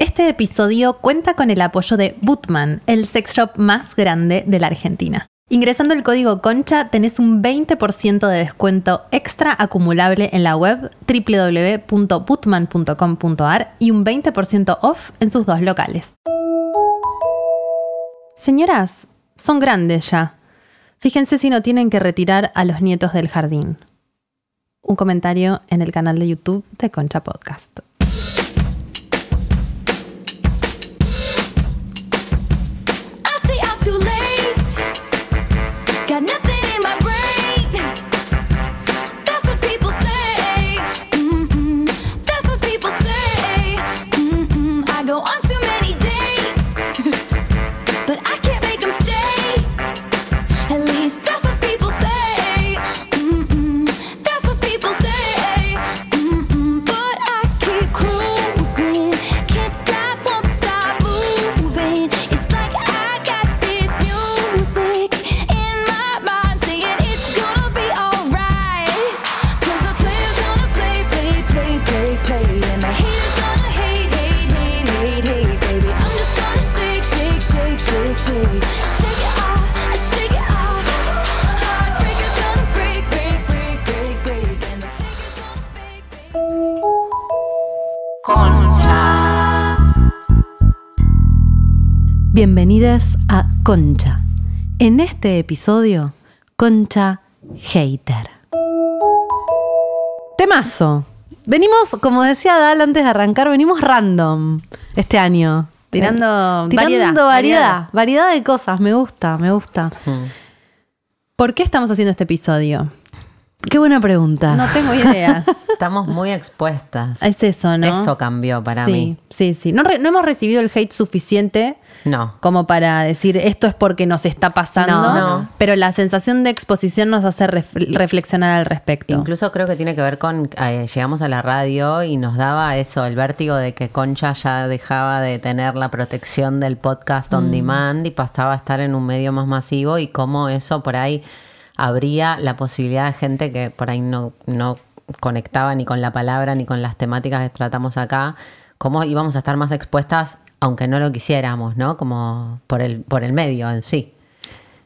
Este episodio cuenta con el apoyo de Bootman, el sex shop más grande de la Argentina. Ingresando el código CONCHA tenés un 20% de descuento extra acumulable en la web www.bootman.com.ar y un 20% off en sus dos locales. Señoras, son grandes ya. Fíjense si no tienen que retirar a los nietos del jardín. Un comentario en el canal de YouTube de Concha Podcast. Bienvenidas a Concha. En este episodio, Concha Hater. Temazo. Venimos, como decía Dal antes de arrancar, venimos random este año. Tirando Tirando variedad, variedad, variedad. variedad. de cosas. Me gusta, me gusta. ¿Por qué estamos haciendo este episodio? Qué buena pregunta. No tengo idea. Estamos muy expuestas. es eso, ¿no? Eso cambió para sí, mí. Sí, sí. No, re- no hemos recibido el hate suficiente No. como para decir esto es porque nos está pasando, No, no. pero la sensación de exposición nos hace ref- reflexionar al respecto. Incluso creo que tiene que ver con, eh, llegamos a la radio y nos daba eso, el vértigo de que Concha ya dejaba de tener la protección del podcast Mm. on demand y pasaba a estar en un medio más masivo y cómo eso por ahí abría la posibilidad de gente que por ahí no, no conectaba ni con la palabra ni con las temáticas que tratamos acá, cómo íbamos a estar más expuestas aunque no lo quisiéramos, ¿no? Como por el, por el medio en sí.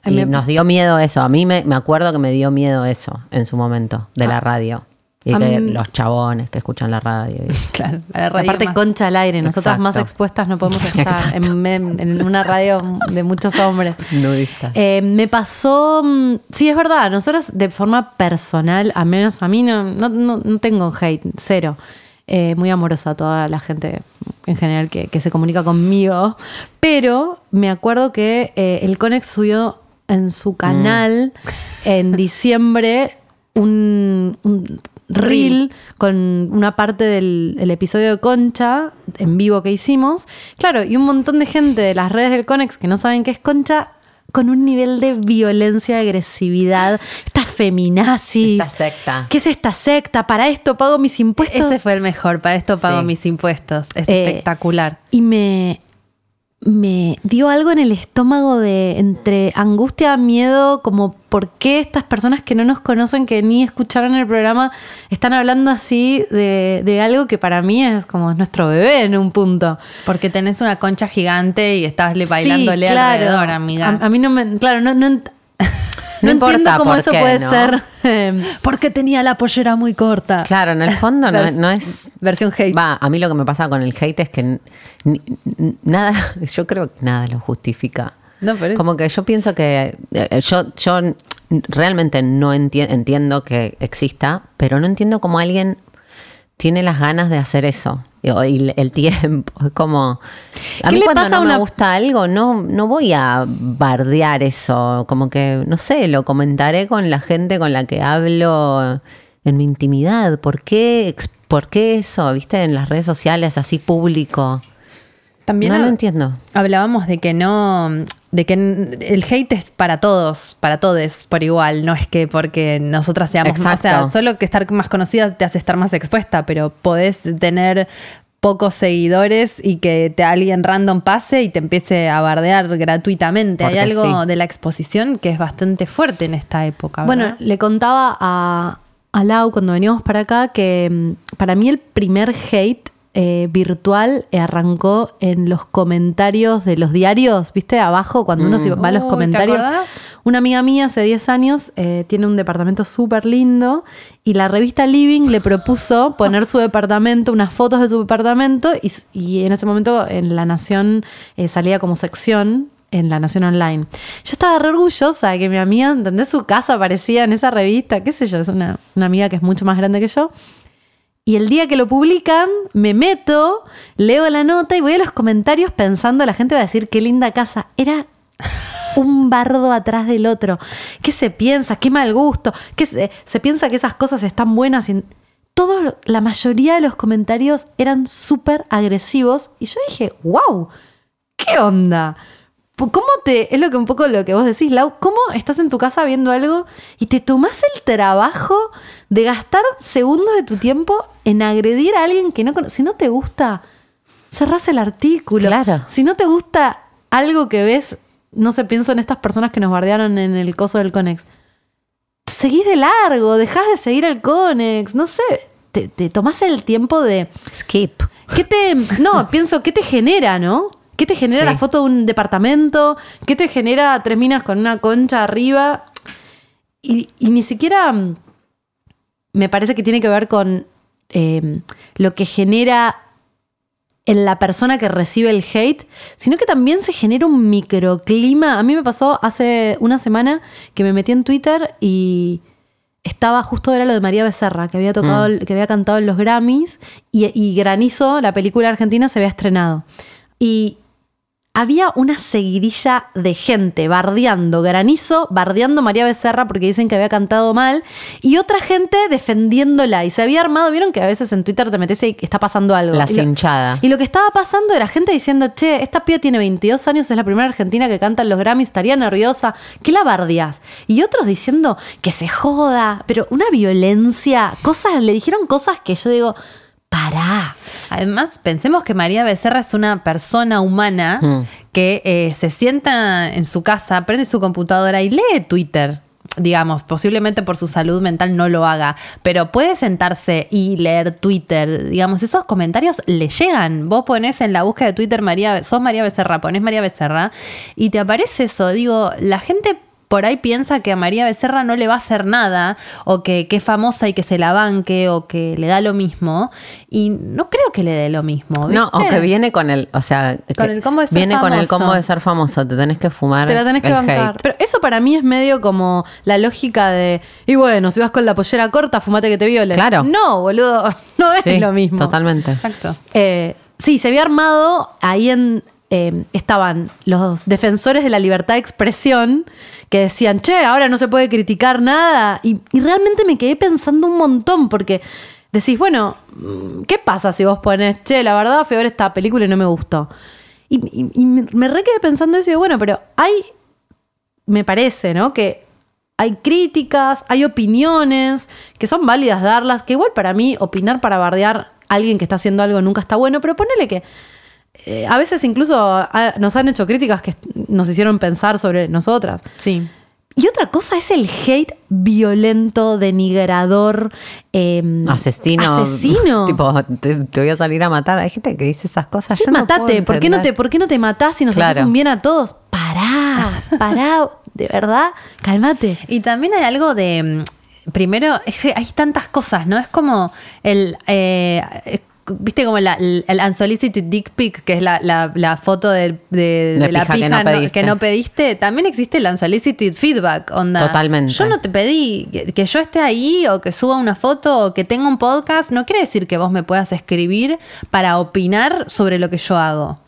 Y me- nos dio miedo eso. A mí me, me acuerdo que me dio miedo eso en su momento, de la radio. Y que los chabones que escuchan la radio. Claro, la radio Aparte, más- Concha al aire. Nosotras Exacto. más expuestas no podemos estar en, una radio de muchos hombres. Nudistas. Eh, me pasó, mm, sí es verdad, nosotros de forma personal, a menos a mí no, no, no- tengo hate, cero. Eh, muy amorosa a toda la gente en general que, que se comunica conmigo, pero me acuerdo que eh, el Conex subió en su canal en diciembre un, un reel con una parte del el episodio de Concha en vivo que hicimos. Claro, y un montón de gente de las redes del Conex que no saben qué es Concha con un nivel de violencia, agresividad, esta feminazis. Esta secta. ¿Qué es esta secta? Para esto pago mis impuestos. Ese fue el mejor, para esto pago mis impuestos. Es Eh, espectacular. Y me, me dio algo en el estómago de entre angustia, miedo, como por qué estas personas que no nos conocen, que ni escucharon el programa, están hablando así de, de algo que para mí es como nuestro bebé en un punto. Porque tenés una concha gigante y estás le- Sí, bailándole claro. alrededor, amiga. A, a mí no me. Claro, no, no, no importa entiendo cómo por eso qué, puede ¿no? ser. eh, Porque tenía la pollera muy corta. Claro, en el fondo no, no es... Versión hate. Va, a mí lo que me pasa con el hate es que ni- nada, yo creo que nada lo justifica. No, pero es- Como que yo pienso que eh, yo, yo realmente no enti- entiendo que exista, pero no entiendo cómo alguien tiene las ganas de hacer eso. Y el tiempo, es como... A ¿Qué mí cuando no una- me gusta algo, no, no voy a bardear eso. Como que, no sé, lo comentaré con la gente con la que hablo en mi intimidad. ¿Por qué, por qué eso, viste, en las redes sociales así público? También no lo entiendo. Hablábamos de que no, de que el hate es para todos, para todos por igual, no es que porque nosotras seamos, o sea, solo que estar más conocida te hace estar más expuesta, pero podés tener pocos seguidores y que te alguien random pase y te empiece a bardear gratuitamente. Hay algo sí. de la exposición que es bastante fuerte en esta época. Bueno, le contaba a, a Lau cuando veníamos para acá que mm, para mí el primer hate eh, virtual eh, arrancó en los comentarios de los diarios, ¿viste? Abajo, cuando uno se va a los Uy, ¿te comentarios. Una amiga mía hace 10 años eh, tiene un departamento súper lindo y la revista Living le propuso poner su departamento, unas fotos de su departamento y, en ese momento en La Nación eh, salía como sección en La Nación Online. Yo estaba re orgullosa de que mi amiga, ¿entendés? Su casa aparecía en esa revista, qué sé yo, es una, una amiga que es mucho más grande que yo. Y el día que lo publican, me meto, leo la nota y voy a los comentarios pensando, la gente va a decir qué linda casa. Era un bardo atrás del otro. ¿Qué se piensa? ¿Qué mal gusto? ¿Qué se, piensa que esas cosas están buenas? Y todo, la mayoría de los comentarios eran súper agresivos. Y yo dije, wow, ¿qué onda? ¿Cómo te.? Es lo que un poco lo que vos decís, Lau. ¿Cómo estás en tu casa viendo algo y te tomás el trabajo de gastar segundos de tu tiempo en agredir a alguien que no conoces? Si no te gusta, cerrás el artículo. Claro. Si no te gusta algo que ves, no sé, pienso en estas personas que nos bardearon en el coso del Conex. Seguís de largo, dejás de seguir al Conex, no sé. Te, te tomás el tiempo de. Skip. ¿Qué te.? No, pienso, ¿qué te genera, no? ¿Qué te genera Sí. la foto de un departamento? ¿Qué te genera tres minas con una concha arriba? Y, y ni siquiera mm, me parece que tiene que ver con eh, lo que genera en la persona que recibe el hate, sino que también se genera un microclima. A mí me pasó hace una semana que me metí en Twitter y estaba justo era lo de María Becerra, que había tocado, que había cantado en los Grammys y, y Granizo, la película argentina, se había estrenado. Y había una seguidilla de gente bardeando Granizo, bardeando María Becerra porque dicen que había cantado mal, y otra gente defendiéndola. Y se había armado, vieron que a veces en Twitter te metes y está pasando algo. La cinchada. y lo que estaba pasando era gente diciendo, che, esta piba tiene 22 años, es la primera argentina que canta en los Grammys, estaría nerviosa, ¿qué la bardeás? Y otros diciendo que se joda, pero una violencia, cosas, le dijeron cosas que yo digo, pará. Además, pensemos que María Becerra es una persona humana Mm. que eh, se sienta en su casa, prende su computadora y lee Twitter. Digamos, posiblemente por su salud mental no lo haga, pero puede sentarse y leer Twitter. Digamos, esos comentarios le llegan. Vos pones en la búsqueda de Twitter María, sos María Becerra, pones María Becerra y te aparece eso. Digo, la gente por ahí piensa que a María Becerra no le va a hacer nada, o que, que es famosa y que se la banque, o que le da lo mismo. Y no creo que le dé lo mismo. No, o ¿viste? que viene con el, o sea, Con que el combo de ser viene con el combo de ser famoso, te tenés que fumar Te la tenés que el bancar. hate. Pero eso para mí es medio como la lógica de, y bueno, si vas con la pollera corta, fumate que te violen. Claro. No, boludo, no es Sí, lo mismo. Totalmente. Exacto. Eh, sí, se había armado ahí en. Eh, estaban los defensores de la libertad de expresión que decían, che, ahora no se puede criticar nada. Y, realmente me quedé pensando un montón porque decís, bueno, mm, ¿qué pasa si vos pones, che, la verdad fui ver esta película y no me gustó? Y, me re quedé pensando eso y bueno, pero hay, me parece, ¿no? Que hay críticas, hay opiniones que son válidas darlas, que igual para mí opinar para bardear a alguien que está haciendo algo nunca está bueno, pero ponele que eh, a veces incluso ah, nos han hecho críticas que nos hicieron pensar sobre nosotras. Sí. Y otra cosa es el hate violento, denigrador, eh, Asesino. Asesino. tipo, te, te voy a salir a matar. Hay gente que dice esas cosas. Sí, yo matate. ¿Por, qué no te. ¿Por qué no te matás y nos Claro. haces un bien a todos? Pará, pará, de verdad, cálmate. Y también hay algo de. mm, Primero, es que hay tantas cosas, ¿no? Es como el. eh, eh, ¿Viste como la- el, unsolicited dick pic, que es la, la- la foto de, de- De de la pija que pija no no- pediste. que no pediste? También existe el unsolicited feedback, onda. Totalmente. Yo no te pedí que, que yo esté ahí o que suba una foto o que tenga un podcast. No quiere decir que vos me puedas escribir para opinar sobre lo que yo hago.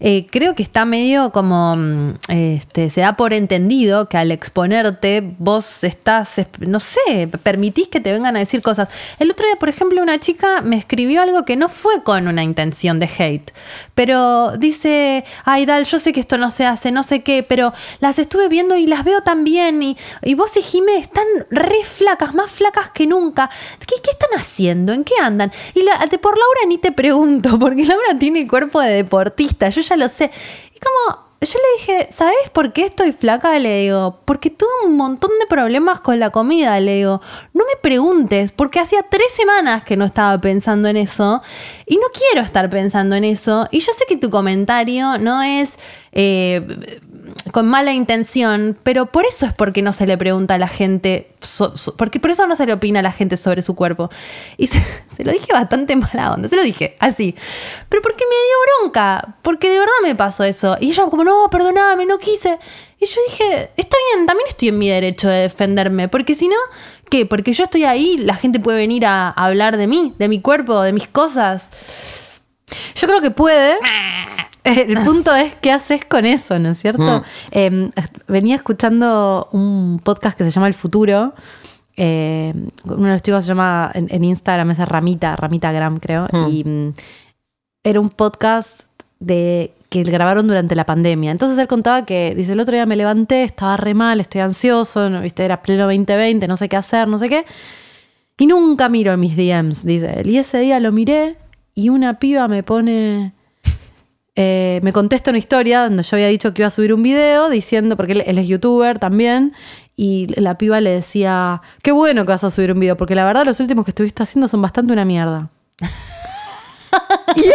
Eh, creo que está medio como, mm, este, se da por entendido que al exponerte vos estás, es- no sé, permitís que te vengan a decir cosas. El otro día, por ejemplo, una chica me escribió algo que no fue con una intención de hate, pero dice, ay Dal, yo sé que esto no se hace, no sé qué, pero las estuve viendo y las veo tan bien y, y vos y Jimé están re flacas, más flacas que nunca. ¿Qué, qué están haciendo? ¿En qué andan? Y la- por Laura ni te pregunto, porque Laura tiene cuerpo de deportista, ya lo sé. Y como, yo le dije, ¿sabes por qué estoy flaca? Le digo, porque tuve un montón de problemas con la comida. Le digo, no me preguntes, porque hacía tres semanas que no estaba pensando en eso y no quiero estar pensando en eso. Y yo sé que tu comentario no es eh, con mala intención, pero por eso es porque no se le pregunta a la gente, porque por eso no se le opina a la gente sobre su cuerpo. Y se, lo dije bastante mala onda, se lo dije así. Pero porque me dio bronca, porque de verdad me pasó eso. Y ella como, no, perdóname, no quise. Y yo dije, está bien, también estoy en mi derecho de defenderme, porque si no, ¿qué? Porque yo estoy ahí, la gente puede venir a hablar de mí, de mi cuerpo, de mis cosas. Yo creo que puede. El punto es qué haces con eso, ¿no es cierto? Mm. Eh, venía escuchando un podcast que se llama El Futuro. Eh, uno de los chicos se llama en, en Instagram, es Ramita, Ramita Gram, creo. Mm. Y mm, era un podcast de que grabaron durante la pandemia. Entonces él contaba que, dice, el otro día me levanté, estaba re mal, estoy ansioso, ¿no? ¿viste? era pleno 2020, no sé qué hacer, no sé qué. Y nunca miro mis DMs, dice él. Y ese día lo miré y una piba me pone. Eh, me contesta una historia donde yo había dicho que iba a subir un video diciendo, porque él, él es youtuber también, y la piba le decía: Qué bueno que vas a subir un video, porque la verdad los últimos que estuviste haciendo son bastante una mierda. y él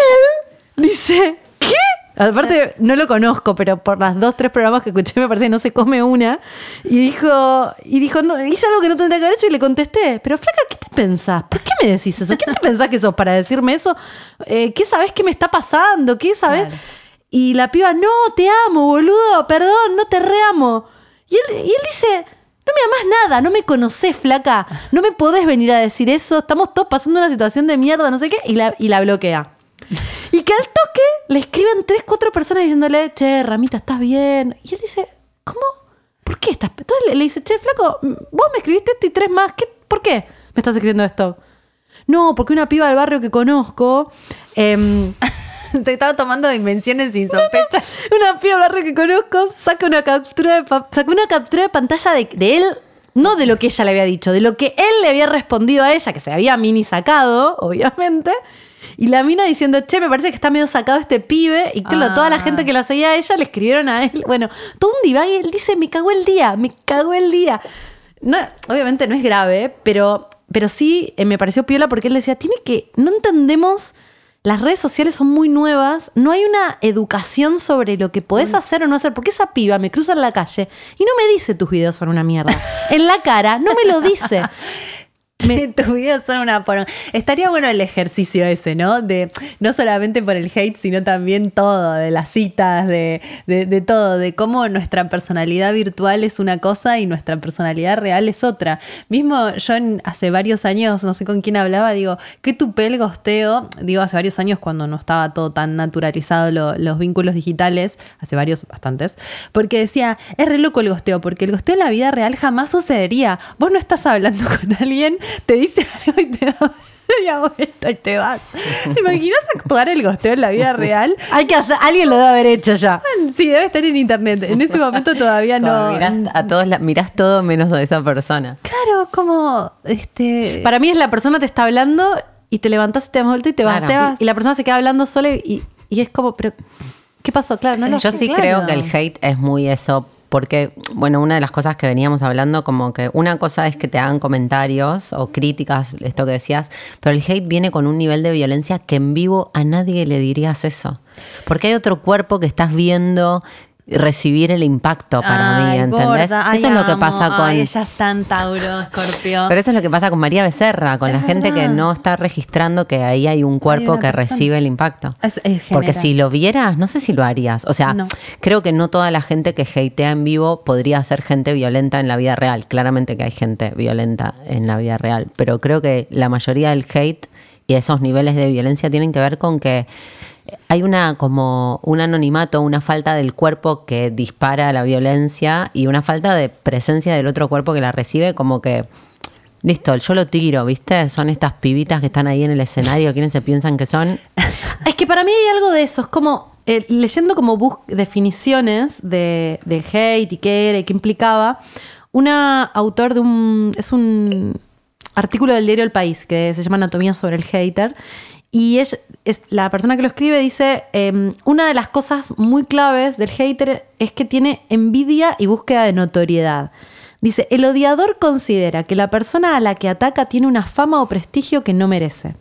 dice. Aparte, no lo conozco, pero por las dos, tres programas que escuché me parece que no se come una. Y dijo, y dijo, no, hice algo que no tendría que haber hecho y le contesté, pero flaca, ¿qué te pensás? ¿Por qué me decís eso? ¿Qué te pensás que sos para decirme eso? Eh, ¿Qué sabés que me está pasando? ¿Qué sabés? Claro. Y la piba, no, te amo, boludo, perdón, no te reamo. Y él, y él dice, no me amás nada, no me conocés, flaca, no me podés venir a decir eso, estamos todos pasando una situación de mierda, no sé qué, y la, y la bloquea. Y que al toque le escriben tres, cuatro personas diciéndole, che, Ramita, ¿estás bien? Y él dice, ¿cómo? ¿Por qué estás? Entonces le, le dice, che, flaco, vos me escribiste esto y tres más, ¿qué, ¿por qué me estás escribiendo esto? No, porque una piba del barrio que conozco, em, Te estaba tomando dimensiones sin sospecha. una piba del barrio que conozco saca una captura de, sacó una captura de pantalla de, de él, no de lo que ella le había dicho, de lo que él le había respondido a ella, que se había mini sacado, obviamente. Y la mina diciendo, che, me parece que está medio sacado este pibe. Y claro, Ah. toda la gente que la seguía a ella le escribieron a él. Bueno, todo un divague. Él dice, me cagó el día, me cagó el día. No, obviamente no es grave, pero, pero sí eh, me pareció piola porque él decía, tiene que, no entendemos, las redes sociales son muy nuevas, no hay una educación sobre lo que podés hacer o no hacer, porque esa piba me cruza en la calle y no me dice tus videos son una mierda. En la cara, no me lo dice. Che, tus videos son una porón. Estaría bueno el ejercicio ese, ¿no? De no solamente por el hate, sino también todo, de las citas, de, de- de todo, de cómo nuestra personalidad virtual es una cosa y nuestra personalidad real es otra. Mismo yo en- hace varios años, no sé con quién hablaba, digo, qué tupé el gosteo, digo, hace varios años cuando no estaba todo tan naturalizado lo- los vínculos digitales, hace varios, bastantes, porque decía, es re loco el gosteo, porque el gosteo en la vida real jamás sucedería. Vos no estás hablando con alguien, te dice algo y te da media vuelta y te vas. ¿Te imaginas actuar el gosteo en la vida real? Hay que hacer, alguien lo debe haber hecho ya. Sí, debe estar en internet. En ese momento todavía no. mirás, a todos la- mirás todo menos a esa persona. Claro, como este. Para mí es la persona te está hablando y te levantás y te das vuelta y te vas. Claro. Te vas. Y la persona se queda hablando sola y, y es como, pero ¿qué pasó? Claro, no lo Yo sé, sí claro. creo que el hate es muy eso, porque, bueno, una de las cosas que veníamos hablando, como que una cosa es que te hagan comentarios o críticas, esto que decías, pero el hate viene con un nivel de violencia que en vivo a nadie le dirías eso. Porque hay otro cuerpo que estás viendo recibir el impacto para mí, ¿entendés? gorda, ay, eso es lo que amo. pasa con... Ay, ella es tan Tauro, Escorpio. Pero eso es lo que pasa con María Becerra, con Es la gente que no está registrando que ahí hay un cuerpo que persona. recibe el impacto. Es- es Porque si lo vieras, no sé si lo harías. O sea, No. creo que no toda la gente que hatea en vivo podría ser gente violenta en la vida real. Claramente que hay gente violenta en la vida real, pero creo que la mayoría del hate y esos niveles de violencia tienen que ver con que hay una como un anonimato, una falta del cuerpo que dispara la violencia y una falta de presencia del otro cuerpo que la recibe, como que listo, yo lo tiro, ¿viste? Son estas pibitas que están ahí en el escenario, ¿quiénes se piensan que son? Es que para mí hay algo de eso. Es como eh, leyendo como definiciones de, del hate y qué era y qué implicaba. Una autor de un. Es un artículo del diario El País que se llama Anatomía sobre el hater. Y es, es- la persona que lo escribe dice, em, una de las cosas muy claves del hater es que tiene envidia y búsqueda de notoriedad. Dice, el odiador considera que la persona a la que ataca tiene una fama o prestigio que no merece.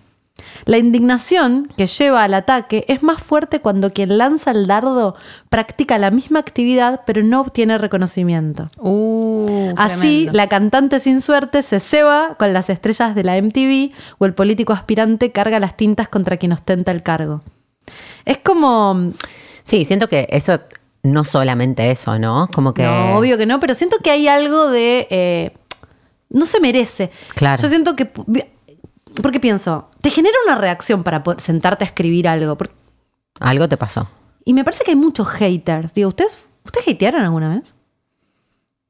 La indignación que lleva al ataque es más fuerte cuando quien lanza el dardo practica la misma actividad pero no obtiene reconocimiento. Uh, Así, tremendo. la cantante sin suerte se ceba con las estrellas de la MTV o el político aspirante carga las tintas contra quien ostenta el cargo. Es como... Sí, siento que eso, no solamente eso, ¿no? Como que... No, obvio que no, pero siento que hay algo de... eh, no se merece. Claro. Yo siento que... Porque pienso, te genera una reacción para poder sentarte a escribir algo. Algo te pasó. Y me parece que hay muchos haters. Digo, ¿ustedes, ¿ustedes hatearon alguna vez?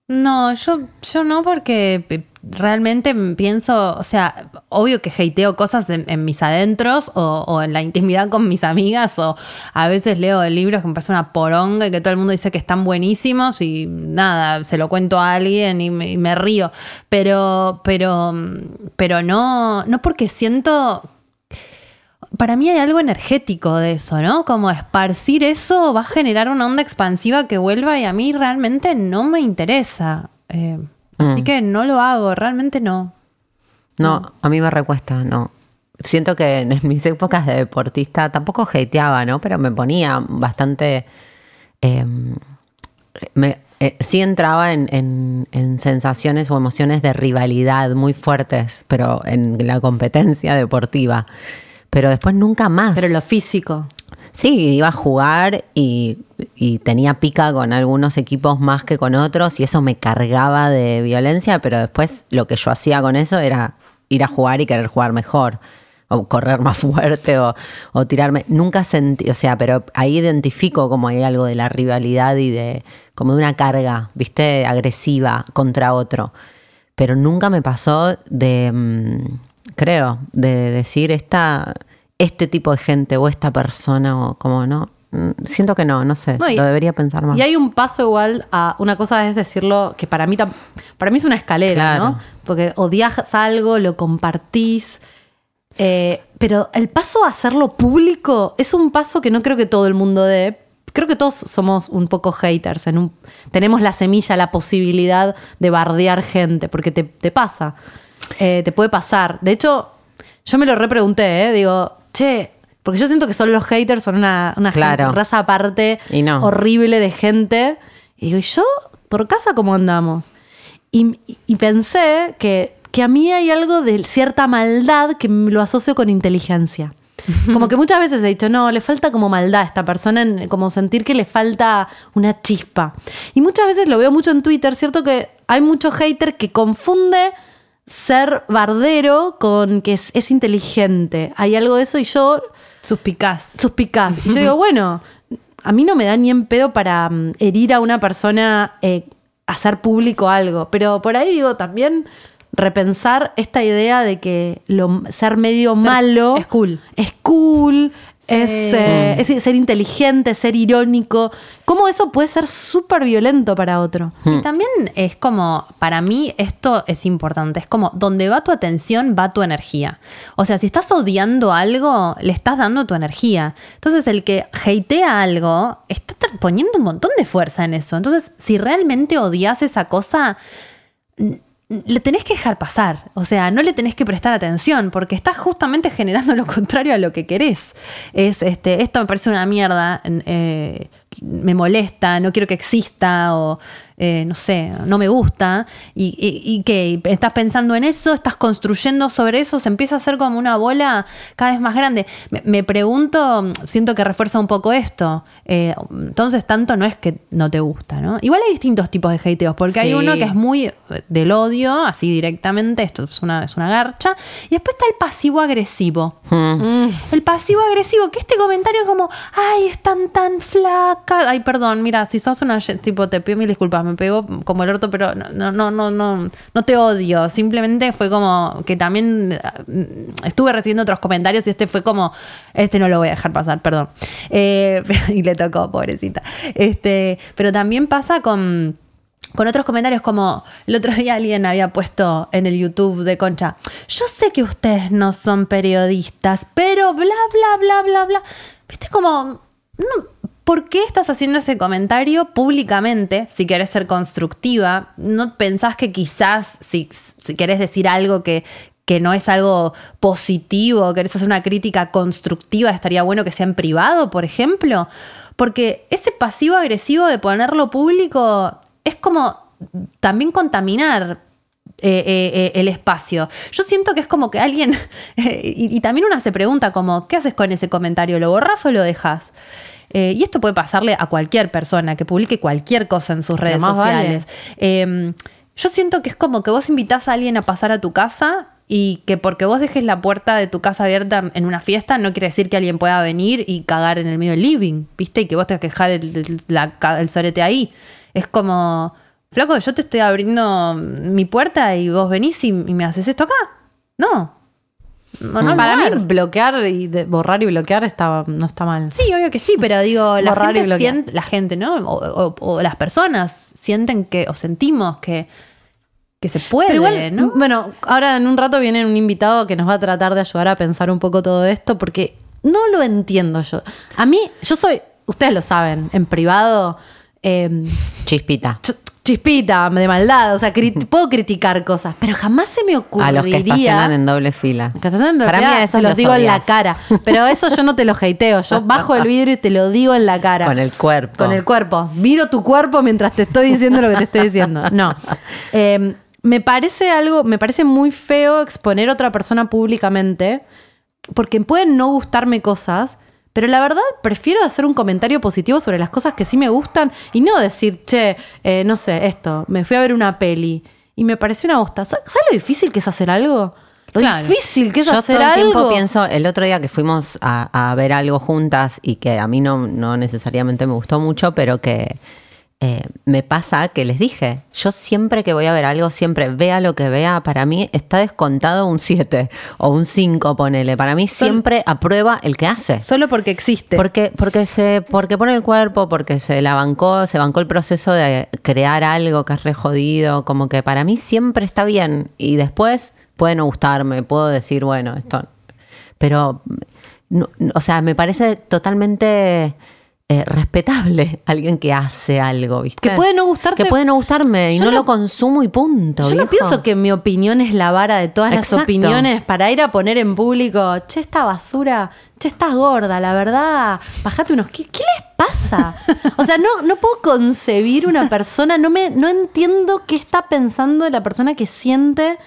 No, yo, yo no porque realmente pienso, o sea, obvio que hateo cosas en, en mis adentros o, en la intimidad con mis amigas o a veces leo libros que me parece una poronga y que todo el mundo dice que están buenísimos y nada, se lo cuento a alguien y me, y me río, pero, pero, pero no, no porque siento para mí hay algo energético de eso, ¿no? Como esparcir eso va a generar una onda expansiva que vuelva y a mí realmente no me interesa. Eh, Así Mm. que no lo hago, realmente no. No, a mí me recuesta, no. Siento que en mis épocas de deportista tampoco hateaba, ¿no? Pero me ponía bastante... eh, me, eh, sí entraba en, en- en sensaciones o emociones de rivalidad muy fuertes, pero en la competencia deportiva. Pero después nunca más. Pero lo físico. Sí, iba a jugar y, tenía pica con algunos equipos más que con otros y eso me cargaba de violencia, pero después lo que yo hacía con eso era ir a jugar y querer jugar mejor o correr más fuerte o, o tirarme. Nunca sentí, o sea, pero ahí identifico como hay algo de la rivalidad y de como de una carga, viste, agresiva contra otro. Pero nunca me pasó de, mm, creo, de decir esta, este tipo de gente o esta persona o como no. Siento que no, no sé, No, y- lo debería pensar más. Y hay un paso igual a una cosa es decirlo que para mí para mí es una escalera, Claro. ¿no? Porque odias algo, lo compartís. eh, pero el paso a hacerlo público es un paso que no creo que todo el mundo dé. Creo que todos somos un poco haters. En un- tenemos la semilla, la posibilidad de bardear gente, porque te, te pasa. Eh, te puede pasar. De hecho, yo me lo repregunté, ¿eh? Digo, che, porque yo siento que son los haters, son una, una Claro. gente- raza aparte Y no. horrible de gente. Y digo, ¿y yo por casa cómo andamos? Y, y pensé que, que a mí hay algo de cierta maldad que me lo asocio con inteligencia. Como que muchas veces he dicho, no, le falta como maldad a esta persona, en- como sentir que le falta una chispa. Y muchas veces lo veo mucho en Twitter, ¿cierto? Que hay mucho hater que confunde ser bardero con que es, es inteligente. Hay algo de eso y yo Suspicaz. suspicaz. Y yo digo, bueno, a mí no me da ni en pedo para mm, herir a una persona, eh, hacer público algo. Pero por ahí digo también repensar esta idea de que lo, ser medio Ser- malo es cool. es cool. Es, eh, es ser inteligente, ser irónico. ¿Cómo eso puede ser súper violento para otro? Y también es como, para mí esto es importante, es como donde va tu atención va tu energía. O sea, si estás odiando algo, le estás dando tu energía. Entonces el que hatea algo, está poniendo un montón de fuerza en eso. Entonces, si realmente odias esa cosa, le tenés que dejar pasar. O sea, no le tenés que prestar atención porque estás justamente generando lo contrario a lo que querés. Es, este, esto me parece una mierda, eh, me molesta, no quiero que exista o eh, no sé, no me gusta. Y, y, y que estás pensando en eso, estás construyendo sobre eso, se empieza a hacer como una bola cada vez más grande. Me, me pregunto, siento que refuerza un poco esto. Eh, entonces, tanto no es que no te gusta, ¿no? Igual hay distintos tipos de hateos, porque hay uno que es muy del odio, así directamente, esto es una, es una garcha. Y después está el pasivo-agresivo. Mm. El pasivo-agresivo, que este comentario como, ay, están tan flacas. Ay, perdón, mira, si sos una, tipo, te pido mil disculpas, me pegó como el orto, pero no, no, no, no, no, te odio. Simplemente fue como que también eh, estuve recibiendo otros comentarios y este fue como, este no lo voy a dejar pasar, perdón. Eh, y le tocó, pobrecita. Este, pero también pasa con con otros comentarios como el otro día alguien había puesto en el YouTube de Concha, yo sé que ustedes no son periodistas, pero bla, bla, bla, bla, bla. Viste como, ¿por qué estás haciendo ese comentario públicamente si querés ser constructiva? ¿No pensás que quizás si, si querés decir algo que, que no es algo positivo, querés hacer una crítica constructiva, estaría bueno que sea en privado, por ejemplo? Porque ese pasivo agresivo de ponerlo público es como también contaminar eh, eh, eh, el espacio. Yo siento que es como que alguien, y, y también una se pregunta como, ¿qué haces con ese comentario? ¿Lo borras o lo dejas? Eh, y esto puede pasarle a cualquier persona que publique cualquier cosa en sus redes vale. sociales. Eh, yo siento que es como que vos invitás a alguien a pasar a tu casa y que porque vos dejes la puerta de tu casa abierta en una fiesta no quiere decir que alguien pueda venir y cagar en el medio del living, ¿viste? Y que vos tengas que dejar el, el- la ca- el sorete ahí. Es como, flaco, yo te estoy abriendo mi puerta y vos venís y, y me haces esto acá. No. Para mí, bloquear y de- borrar y bloquear está, no está mal. Sí, obvio que sí, pero digo, la Borrar gente, siente, la gente, ¿no? O, o- o las personas sienten que, o sentimos que, que se puede, Pero igual, ¿no? bueno, ahora en un rato viene un invitado que nos va a tratar de ayudar a pensar un poco todo esto, porque no lo entiendo yo. A mí, yo soy, ustedes lo saben, en privado, eh, Chispita. ch- chispita de maldad, o sea, cri- puedo criticar cosas, pero jamás se me ocurriría. A los que estacionan en doble fila. Que estacionan en Para mí a eso se los los digo en la cara. Pero eso yo no te lo hateo. Yo bajo el vidrio y te lo digo en la cara. Con el cuerpo. Con el cuerpo. Miro tu cuerpo mientras te estoy diciendo lo que te estoy diciendo. No. Eh, me parece algo, me parece muy feo exponer a otra persona públicamente. Porque pueden no gustarme cosas. Pero la verdad, prefiero hacer un comentario positivo sobre las cosas que sí me gustan y no decir, che, eh, no sé, esto, me fui a ver una peli y me pareció una bosta. ¿Sabes lo difícil que es hacer algo? Lo Claro. difícil que es Yo hacer todo el algo. tiempo pienso, el otro día que fuimos a, a ver algo juntas y que a mí no, no necesariamente me gustó mucho, pero que eh, me pasa que les dije, yo siempre que voy a ver algo, siempre vea lo que vea, para mí está descontado un 7 o un 5, ponele. Para mí siempre aprueba el que hace. Solo porque existe. Porque, porque, se, porque pone el cuerpo, porque se la bancó, se bancó el proceso de crear algo que es re jodido, como que para mí siempre está bien. Y después puede no gustarme, puedo decir, bueno, esto. Pero, no- no- o sea, me parece totalmente eh, respetable alguien que hace algo, ¿viste? Que puede no gustarte. Que puede no gustarme y Yo no, no- lo consumo y punto. Yo no pienso que mi opinión es la vara de todas las opiniones para ir a poner en público, che, esta basura, che, estás gorda, la verdad, bajate unos kilos. ¿Qué les pasa? O sea, no, no puedo concebir una persona, no, me, no entiendo qué está pensando la persona que siente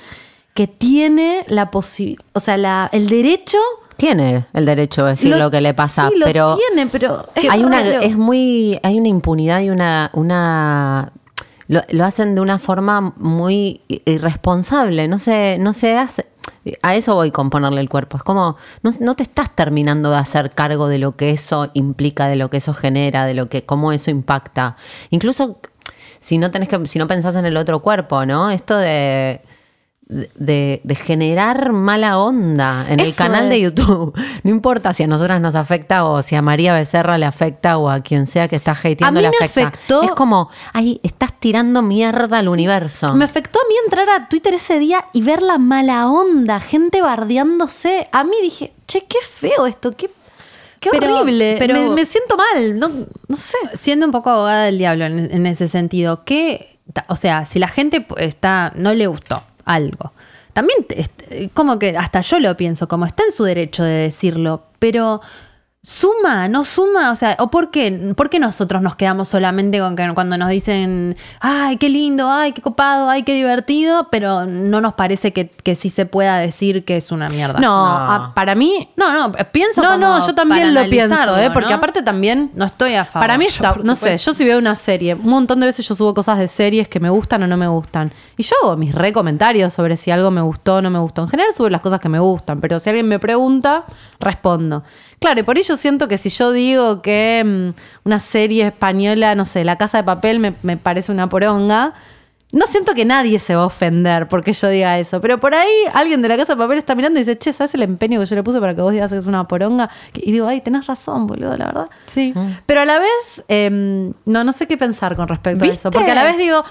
que tiene la posibilidad, o sea, la, el derecho. Tiene el derecho de decir lo, que le pasa, sí, lo pero tiene, pero es hay una es muy hay una impunidad y una una lo, lo hacen de una forma muy irresponsable. No se no se hace a eso voy con ponerle el cuerpo. Es como no, no te estás terminando de hacer cargo de lo que eso implica de lo que eso genera de lo que cómo eso impacta. Incluso si no tenés que si no pensás en el otro cuerpo no esto de de, de generar mala onda en el canal de. YouTube. No importa si a nosotras nos afecta o si a María Becerra le afecta o a quien sea que está A hateando mí le me afecta. afectó- Es como, ay, estás tirando mierda al universo. Me afectó a mí entrar a Twitter ese día y ver la mala onda, gente bardeándose. A mí dije, che, qué feo esto, qué, qué Pero- horrible. pero- me, me siento mal, no, no sé. Siendo un poco abogada del diablo en, en ese sentido, que, o sea, si la gente está, no le gustó algo, también te- est- como que hasta yo lo pienso, como está en su derecho de decirlo, pero suma, no suma, o sea, o por qué, por qué nosotros nos quedamos solamente con que cuando nos dicen, ay, qué lindo, ay, qué copado, ay, qué divertido, pero no nos parece que, que sí se pueda decir que es una mierda. No, No. a- para mí. No, no, pienso No, como no, yo también lo pienso, ¿eh? porque ¿no? aparte también. No estoy a favor. Para mí yo, está, no sé, yo si veo una serie, un montón de veces yo subo cosas de series que me gustan o no me gustan. Y yo hago mis recomentarios sobre si algo me gustó o no me gustó. En general subo las cosas que me gustan, pero si alguien me pregunta, respondo. Claro, y por ello siento que si yo digo que mm, una serie española, no sé, La Casa de Papel me, me parece una poronga, no siento que nadie se va a ofender porque yo diga eso, pero por ahí alguien de la casa de papel está mirando y dice, che, ¿sabes el empeño que yo le puse para que vos digas que es una poronga? Y digo, ay, tenés razón, boludo, la verdad. Sí. Pero a la vez, eh, no, no sé qué pensar con respecto a eso. Porque a la vez digo,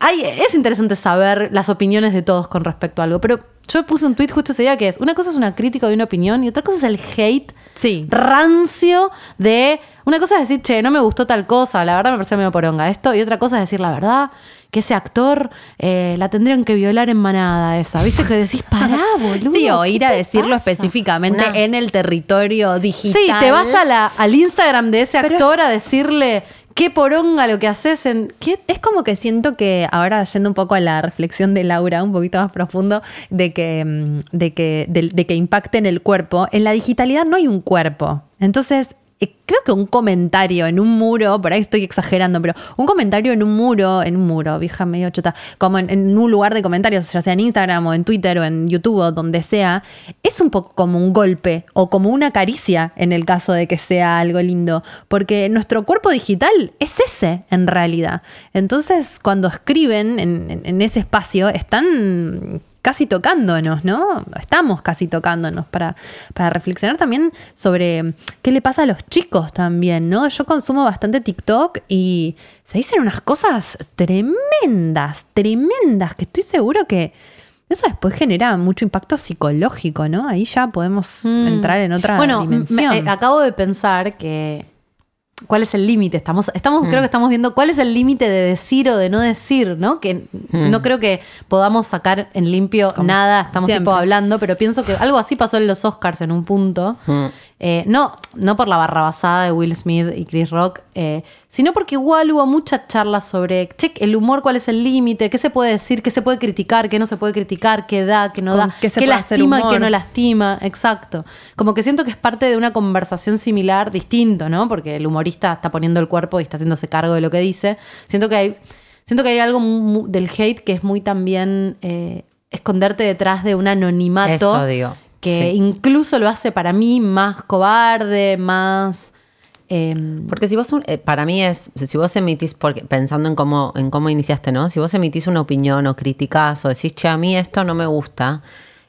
ay, es interesante saber las opiniones de todos con respecto a algo. Pero yo puse un tweet justo ese día que es, una cosa es una crítica de una opinión y otra cosa es el hate Sí. rancio de... Una cosa es decir, che, no me gustó tal cosa, la verdad me pareció medio poronga esto. Y otra cosa es decir, la verdad, que ese actor eh, la tendrían que violar en manada esa. ¿Viste? Que decís, pará, boludo. Sí, o ¿qué ir a decirlo pasa? específicamente Una- en el territorio digital. Sí, te vas a la- al Instagram de ese Pero- actor a decirle qué poronga lo que haces en. Es como que siento que ahora yendo un poco a la reflexión de Laura, un poquito más profundo, de que, mm, de que, de, de que impacte en el cuerpo. En la digitalidad no hay un cuerpo. Entonces, creo que un comentario en un muro, por ahí estoy exagerando, pero un comentario en un muro, en un muro, vieja medio chota, como en, en un lugar de comentarios, ya sea en Instagram o en Twitter o en YouTube o donde sea, es un poco como un golpe o como una caricia en el caso de que sea algo lindo, porque nuestro cuerpo digital es ese en realidad. Entonces, cuando escriben en, en- en ese espacio, están casi tocándonos, ¿no? Estamos casi tocándonos para, para reflexionar también sobre qué le pasa a los chicos también, ¿no? Yo consumo bastante TikTok y se dicen unas cosas tremendas, tremendas, que estoy seguro que eso después genera mucho impacto psicológico, ¿no? Ahí ya podemos entrar en otra Mm. bueno, dimensión. me- eh, acabo de pensar que. ¿Cuál es el límite? Estamos, estamos, Mm. creo que estamos viendo cuál es el límite de decir o de no decir, ¿no? Que no creo que podamos sacar en limpio Como nada, estamos siempre. tipo hablando, pero pienso que algo así pasó en los Oscars en un punto. Mm. Eh, no, no por la barrabasada de Will Smith y Chris Rock, eh, sino porque igual hubo muchas charlas sobre, che, el humor, cuál es el límite, qué se puede decir, qué se puede criticar, qué no se puede criticar, qué da, qué no Con da, qué se qué lastima qué no lastima, exacto. Como que siento que es parte de una conversación similar, distinto, ¿no? Porque el humorista está poniendo el cuerpo y está haciéndose cargo de lo que dice. Siento que hay, siento que hay algo del hate que es muy también eh, esconderte detrás de un anonimato Eso digo. Que sí. incluso lo hace para mí más cobarde, más... eh, Porque si vos, un- eh, para mí es, si vos emitís, porque, pensando en cómo, en cómo iniciaste, ¿no? Si vos emitís una opinión o criticás o decís, che, a mí esto no me gusta,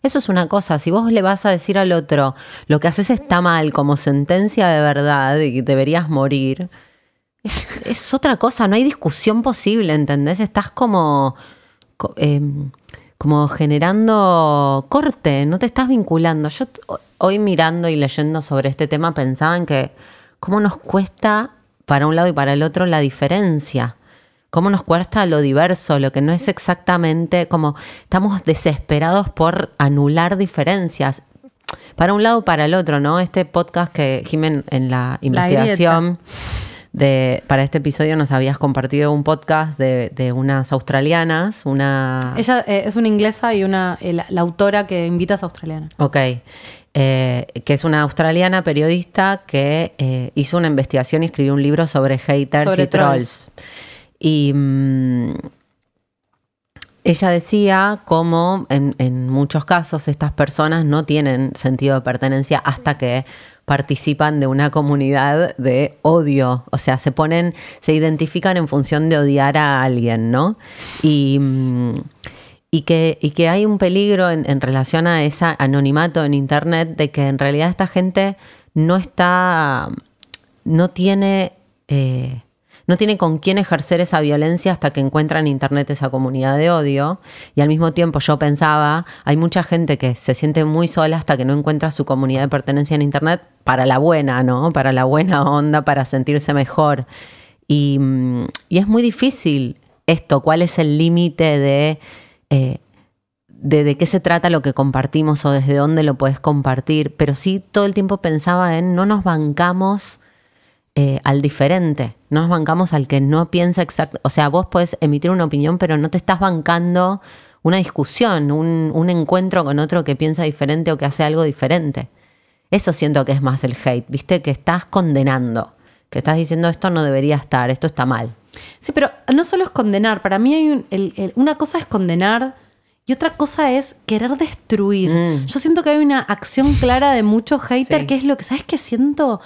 eso es una cosa. Si vos le vas a decir al otro, lo que haces está mal, como sentencia de verdad y deberías morir, es, es otra cosa, no hay discusión posible, ¿entendés? Estás como, co- em, como generando corte, no te estás vinculando. Yo hoy mirando y leyendo sobre este tema pensaba en que cómo nos cuesta para un lado y para el otro la diferencia. Cómo nos cuesta lo diverso, lo que no es exactamente como estamos desesperados por anular diferencias. Para un lado para el otro, ¿no? Este podcast que Jimen en la investigación de, para este episodio nos habías compartido un podcast de, de unas australianas, una... ella eh, es una inglesa y una eh, la, la autora que invita es australiana. Ok. Eh, que es una australiana periodista que hizo una investigación y escribió un libro sobre haters Sobre y trolls. Y mm, ella decía cómo en, en muchos casos estas personas no tienen sentido de pertenencia hasta que participan de una comunidad de odio. O sea, se ponen, se identifican en función de odiar a alguien, ¿no? Y. mm, y que, y que hay un peligro en, relación a ese anonimato en Internet de que en realidad esta gente no está, no tiene, eh, no tiene con quién ejercer esa violencia hasta que encuentra en Internet esa comunidad de odio. Y al mismo tiempo yo pensaba, hay mucha gente que se siente muy sola hasta que no encuentra su comunidad de pertenencia en Internet para la buena, ¿no? Para la buena onda, para sentirse mejor. Y, mm, es muy difícil esto, cuál es el límite de, eh, de de qué se trata lo que compartimos o desde dónde lo puedes compartir, pero sí todo el tiempo pensaba en no nos bancamos eh, al diferente, no nos bancamos al que no piensa exacto, o sea, vos podés emitir una opinión, pero no te estás bancando una discusión, un, un encuentro con otro que piensa diferente o que hace algo diferente. Eso siento que es más el hate, ¿viste? Que estás condenando, que estás diciendo esto no debería estar, esto está mal. Sí, pero no solo es condenar. Para mí hay un- el- el- una cosa es condenar y otra cosa es querer destruir. Mm. Yo siento que hay una acción clara de muchos haters Sí. que es lo que, ¿sabes qué siento?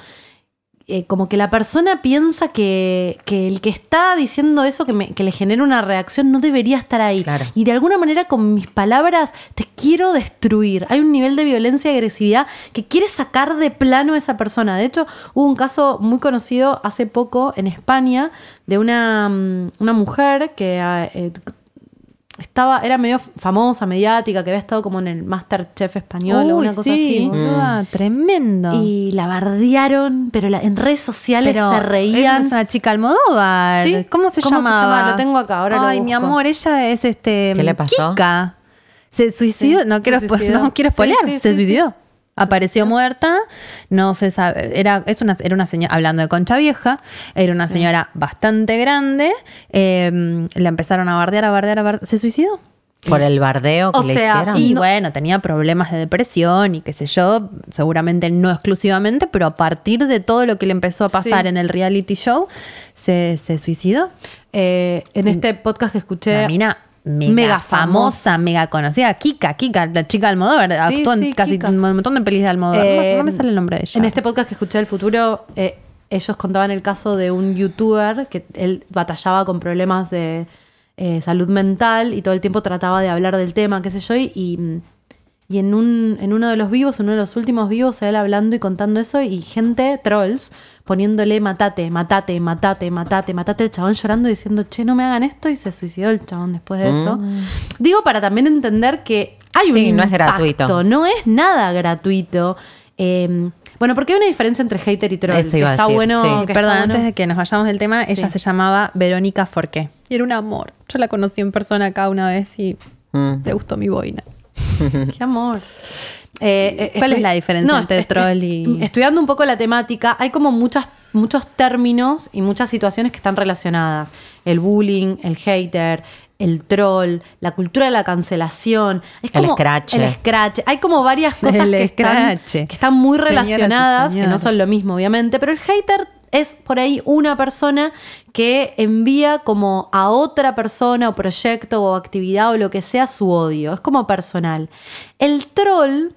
Eh, como que la persona piensa que, que el que está diciendo eso, que, me- que le genera una reacción, no debería estar ahí. Claro. Y de alguna manera con mis palabras te quiero destruir. Hay un nivel de violencia y agresividad que quiere sacar de plano a esa persona. De hecho, hubo un caso muy conocido hace poco en España de una, mm, una mujer que ah, eh, estaba, era medio famosa, mediática, que había estado como en el Masterchef español o una cosa sí, así. boluda, tremendo. Y la bardearon, pero la- en redes sociales Pero se reían. Es una chica Almodóvar. Sí. ¿Cómo se ¿Cómo se llamaba? llama? Lo tengo acá, ahora lo Ay, mi busco. amor, ella es este. ¿Qué le pasó? Kika. Se suicidó. Sí, no, se quiero, suicidó. no quiero Sí, spoilear. sí, se sí, suicidó. Apareció muerta, no se sabe, era, es una, era una señora, hablando de Concha Vieja, era una señora bastante grande, eh, la empezaron a bardear, a bardear, a bardear, se suicidó. Por el bardeo que O le sea, hicieron. Y No. bueno, tenía problemas de depresión y qué sé yo, seguramente no exclusivamente, pero a partir de todo lo que le empezó a pasar Sí. en el reality show, se, se suicidó. Eh, en este podcast que escuché. Mina mega, mega famosa, mega conocida. Kika, Kika, la chica de Almodóvar, Sí, actuó en sí, casi Kika. un montón de pelis de Almodóvar. No- Eh, no, me sale el nombre de ella. En este podcast que escuché del futuro, eh, ellos contaban el caso de un youtuber que él batallaba con problemas de eh, salud mental y todo el tiempo trataba de hablar del tema, qué sé yo, y, y, y en, un, en uno de los vivos, en uno de los últimos vivos, él hablando y contando eso, y gente, trolls, poniéndole matate, matate, matate, matate, matate, el chabón llorando y diciendo, che, no me hagan esto, y se suicidó el chabón después de eso. Digo, para también entender que hay Sí, un no es gratuito. no es nada gratuito. Eh, bueno, porque hay una diferencia entre hater y troll. Eso iba a está decir, bueno. sí. que Perdón, está bueno. antes de que nos vayamos del tema, ella se llamaba Verónica Forqué. Y era un amor. Yo la conocí en persona acá una vez y Mm. le gustó mi boina. Qué amor. Eh, eh, ¿Cuál es la diferencia entre troll y- Estudiando un poco la temática, hay como muchas, muchos términos y muchas situaciones que están relacionadas. El bullying, el hater, el troll, la cultura de la cancelación. Es El como scratch. El scratch. Hay como varias cosas El que están, scratch. que están muy relacionadas, que no son lo mismo, obviamente. Pero el hater es por ahí una persona que envía como a otra persona o proyecto o actividad o lo que sea su odio. Es como personal. El troll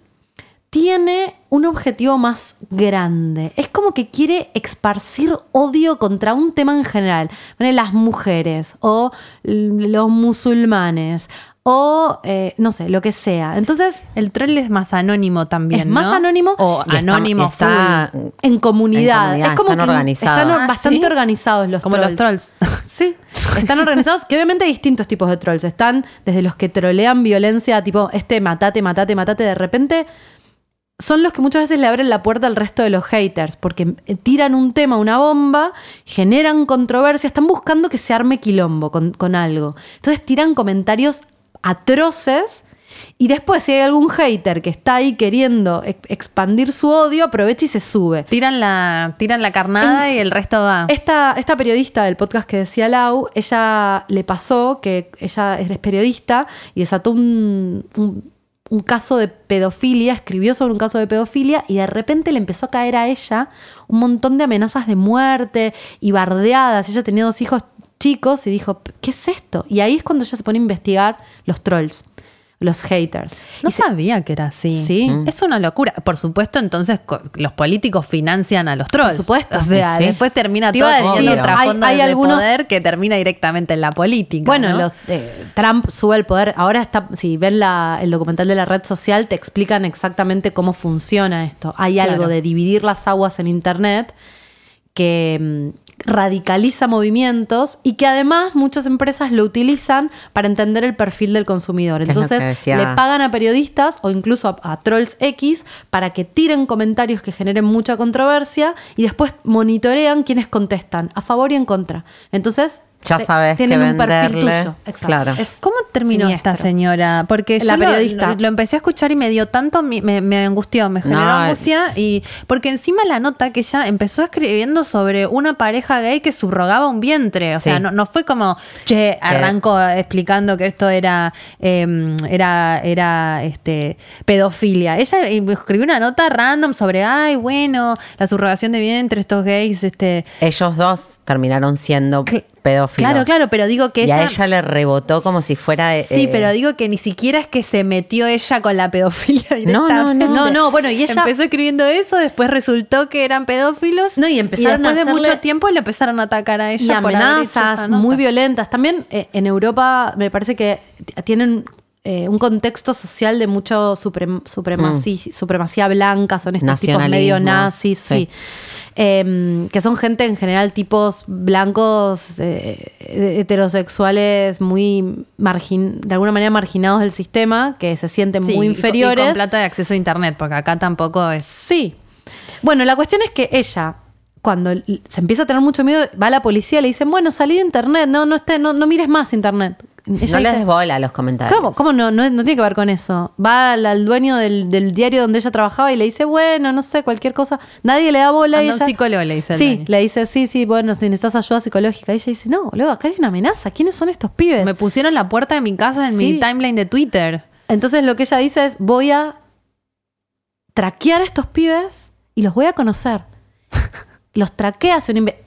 tiene un objetivo más grande. Es como que quiere esparcir odio contra un tema en general. Las mujeres o los musulmanes o eh, no sé, lo que sea. Entonces, El troll es más anónimo también. es más ¿no? anónimo O Y anónimo está- full. en comunidad. En comunidad, es como están que organizados. Están Ah, bastante ¿sí? organizados los Como trolls. los trolls. Sí, están organizados, que obviamente hay distintos tipos de trolls. Están desde los que trolean violencia, tipo este matate, matate, matate, de repente. Son los que muchas veces le abren la puerta al resto de los haters, porque eh, tiran un tema, una bomba, generan controversia, están buscando que se arme quilombo con, con algo. Entonces tiran comentarios atroces y después si hay algún hater que está ahí queriendo ex- expandir su odio, aprovecha y se sube. Tiran la, tiran la carnada y el resto va. Esta, esta periodista del podcast que decía Lau, ella le pasó que ella es periodista y desató un, un- un caso de pedofilia, escribió sobre un caso de pedofilia y de repente le empezó a caer a ella un montón de amenazas de muerte y bardeadas. Ella tenía dos hijos chicos y dijo, ¿qué es esto? Y ahí es cuando ella se pone a investigar los trolls, los haters. No Y se- sabía que era así. Sí. Mm. Es una locura. Por supuesto, entonces los políticos financian a los trolls. Por supuesto. O sea, Sí. después termina Te todo hay- trasfondo hay de algunos- poder que termina directamente en la política. Bueno, ¿no? los, eh, Trump sube el poder. Ahora está, si ven la- el documental de la red social, te explican exactamente cómo funciona esto. Hay Claro. algo de dividir las aguas en internet que mm, radicaliza movimientos y que además muchas empresas lo utilizan para entender el perfil del consumidor. Entonces le pagan a periodistas o incluso a, a trolls X para que tiren comentarios que generen mucha controversia y después monitorean quienes contestan a favor y en contra. Entonces Ya sabes que tienen un perfil venderle. tuyo. Exacto. Claro. Es ¿Cómo terminó siniestro. esta señora? Porque La yo lo- periodista. Lo, lo empecé a escuchar y me dio tanto, me, me angustió, me generó No, angustia. Y porque encima la nota que ella empezó escribiendo sobre una pareja gay que subrogaba un vientre. O Sí. sea, no, no fue como, che, arrancó explicando que esto era, eh, era, era este, pedofilia. Ella escribió una nota random sobre, ay, bueno, la subrogación de vientre, estos gays, este. Ellos dos terminaron siendo Cl- pedófilos. Claro, claro, pero digo que y ella. a ella le rebotó como si fuera. eh, Sí, pero digo que ni siquiera es que se metió ella con la pedofilia No, no, no. No, no, bueno, y ella- Empezó escribiendo eso, después resultó que eran pedófilos. No, y empezaron después a de hacerle- mucho tiempo le empezaron a atacar a y ella por haber hecho amenazas muy violentas. También eh, en Europa me parece que tienen eh, un contexto social de mucho suprem- supremaci- supremacía blanca, son estos tipos medio nazis, sí. sí. Em, que son gente en general tipos blancos eh, heterosexuales muy margin de alguna manera marginados del sistema que se sienten Sí, muy inferiores Y con plata de acceso a internet, porque acá tampoco es. Sí. Bueno, la cuestión es que ella, cuando se empieza a tener mucho miedo, va a la policía y le dicen, bueno, salí de internet, no, no, esté, no, no mires más internet. Ella no le dice, des bola a los comentarios. ¿Cómo? ¿Cómo no? no? no tiene que ver con eso. Va al, al dueño del, del diario donde ella trabajaba y le dice, bueno, no sé, cualquier cosa. Nadie le da bola. y Anda un ella- psicólogo, le dice Sí, dueño. le dice, sí, sí, bueno, si necesitas ayuda psicológica. Y ella dice, no, luego acá hay una amenaza. ¿Quiénes son estos pibes? Me pusieron la puerta de mi casa en mi timeline de Twitter. Entonces lo que ella dice es, voy a traquear a estos pibes y los voy a conocer. los traquea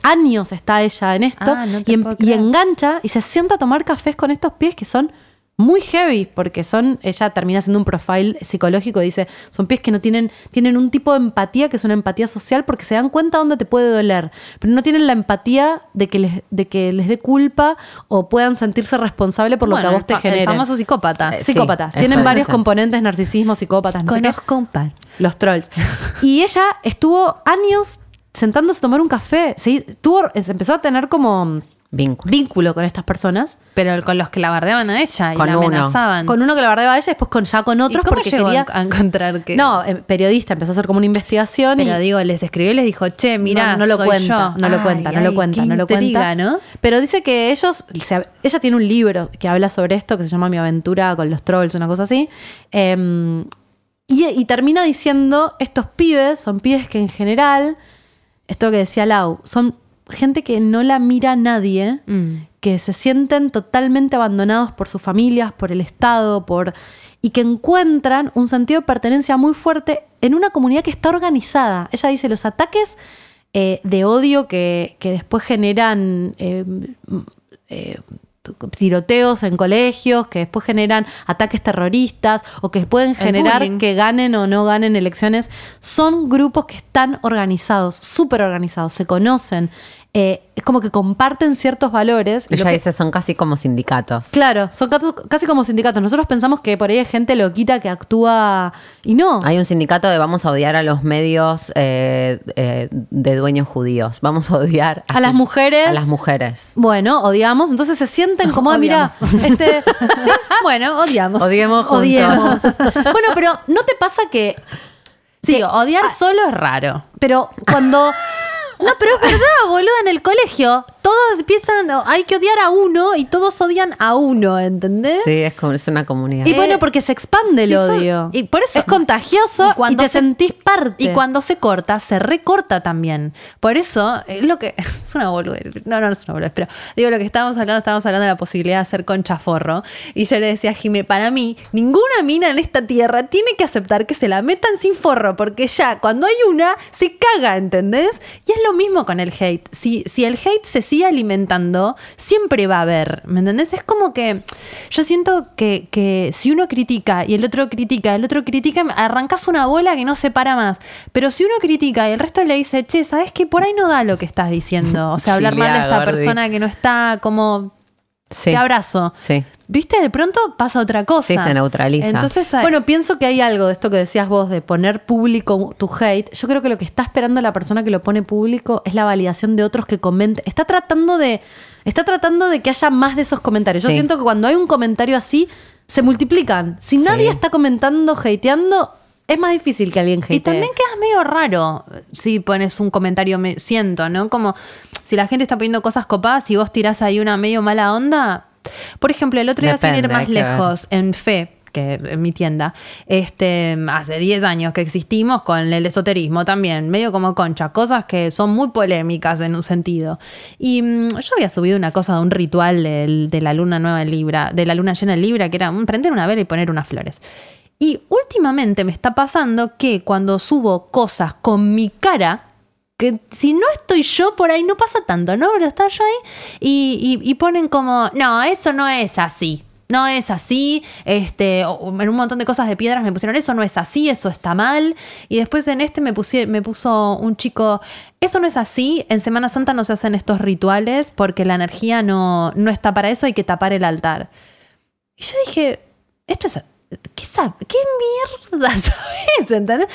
años está ella en esto Ah, no y, en- puedo y creer. engancha y se sienta a tomar cafés con estos pies que son muy heavy porque son ella termina haciendo un profile psicológico y dice son pies que no tienen tienen un tipo de empatía que es una empatía social porque se dan cuenta dónde te puede doler pero no tienen la empatía de que les de que les dé culpa o puedan sentirse responsable por lo que a vos te genere El famoso psicópata. Eh, sí, psicópatas. eso Tienen varios eso. componentes, narcisismo, psicópatas, no. Conozco un par. Los trolls. Y ella estuvo años sentándose a tomar un café. Se, tuvo, se empezó a tener como Vínculo. vínculo con estas personas. Pero con los que la bardeaban a ella y Con la uno. amenazaban. Con uno que la bardeaba a ella, después con ya con ¿Y otros cómo porque llegó quería. a encontrar que.? No, eh, periodista, empezó a hacer como una investigación Pero y digo, les escribió y les dijo, che, mira, no, no lo soy cuenta, yo. no lo Ay, cuenta, no ay, lo cuenta, qué no lo cuenta. ¿no? Pero dice que ellos, se- ella tiene un libro que habla sobre esto que se llama Mi aventura con los trolls, una cosa así. Eh, y, y termina diciendo, estos pibes son pibes que en general, esto que decía Lau, son gente que no la mira nadie, Mm. que se sienten totalmente abandonados por sus familias, por el Estado, por y que encuentran un sentido de pertenencia muy fuerte en una comunidad que está organizada. Ella dice, los ataques eh, de odio que, que después generan eh, eh, tiroteos en colegios, que después generan ataques terroristas o que pueden generar que ganen o no ganen elecciones, son grupos que están organizados, súper organizados, se conocen, eh, es como que comparten ciertos valores. Ella que- dice, son casi como sindicatos. Claro, son casi como sindicatos. Nosotros pensamos que por ahí hay gente loquita que actúa y no. Hay un sindicato de vamos a odiar a los medios eh, eh, de dueños judíos. Vamos a odiar A las mujeres. A las mujeres. Bueno, odiamos, entonces se sienten como, ah, mira, este, sí, Bueno, odiamos. Odiemos juntos. odiemos. bueno, pero ¿no te pasa que, Sí, odiar solo es raro. pero cuando No, pero es verdad, boludo, en el colegio todos empiezan, hay que odiar a uno y todos odian a uno, ¿entendés? Sí, es, como, es una comunidad. Y bueno, porque se expande el sí, son- odio. y por eso- es contagioso y, te se- sentís parte. Y cuando se corta, se recorta también. Por eso, es lo que. Es una boludez. No, no, no es una boludez, pero digo lo que estábamos hablando, estábamos hablando de la posibilidad de hacer concha forro. Y yo le decía a Jimé, para mí, ninguna mina en esta tierra tiene que aceptar que se la metan sin forro, porque ya cuando hay una, se caga, ¿entendés? Y es lo mismo con el hate. Si, si el hate se sigue alimentando, siempre va a haber, ¿me entendés? Es como que yo siento que, que si uno critica y el otro critica, el otro critica, arrancas una bola que no se para más. Pero si uno critica y el resto le dice, che, ¿sabes qué? Por ahí no da lo que estás diciendo. O sea, hablar mal de esta persona que no está como... sí. Te abrazo. Sí. ¿Viste? De pronto pasa otra cosa. Sí, se neutraliza. Entonces, hay- Bueno, pienso que hay algo de esto que decías vos de poner público tu hate. Yo creo que lo que está esperando la persona que lo pone público es la validación de otros que comenten. Está tratando de, está tratando de que haya más de esos comentarios. Yo siento que cuando hay un comentario así, se multiplican. Si Sí. nadie está comentando, hateando, es más difícil que alguien hatee. Y también quedas medio raro si pones un comentario, me siento, ¿no? Como si la gente está poniendo cosas copadas y vos tirás ahí una medio mala onda. Por ejemplo, el otro día, sin ir Depende, más ver. lejos, en Fe, que es mi tienda, este, hace 10 años que existimos con el esoterismo también, medio como concha, cosas que son muy polémicas en un sentido. Y mm, yo había subido una cosa de un ritual del- de la luna nueva en Libra, de la luna llena en Libra, que era prender una vela y poner unas flores. Y últimamente me está pasando que cuando subo cosas con mi cara, que si no estoy yo por ahí no pasa tanto, ¿no? Pero está yo ahí y, y- ponen como, no, eso no es así. No es así, este, en un montón de cosas de piedras me pusieron, eso no es así, eso está mal. Y después en este me, me puso un chico, eso no es así, en Semana Santa no se hacen estos rituales porque la energía no, no está para eso, hay que tapar el altar. Y yo dije, esto es. ¿Qué, sab- qué mierda sabes? ¿Entendés?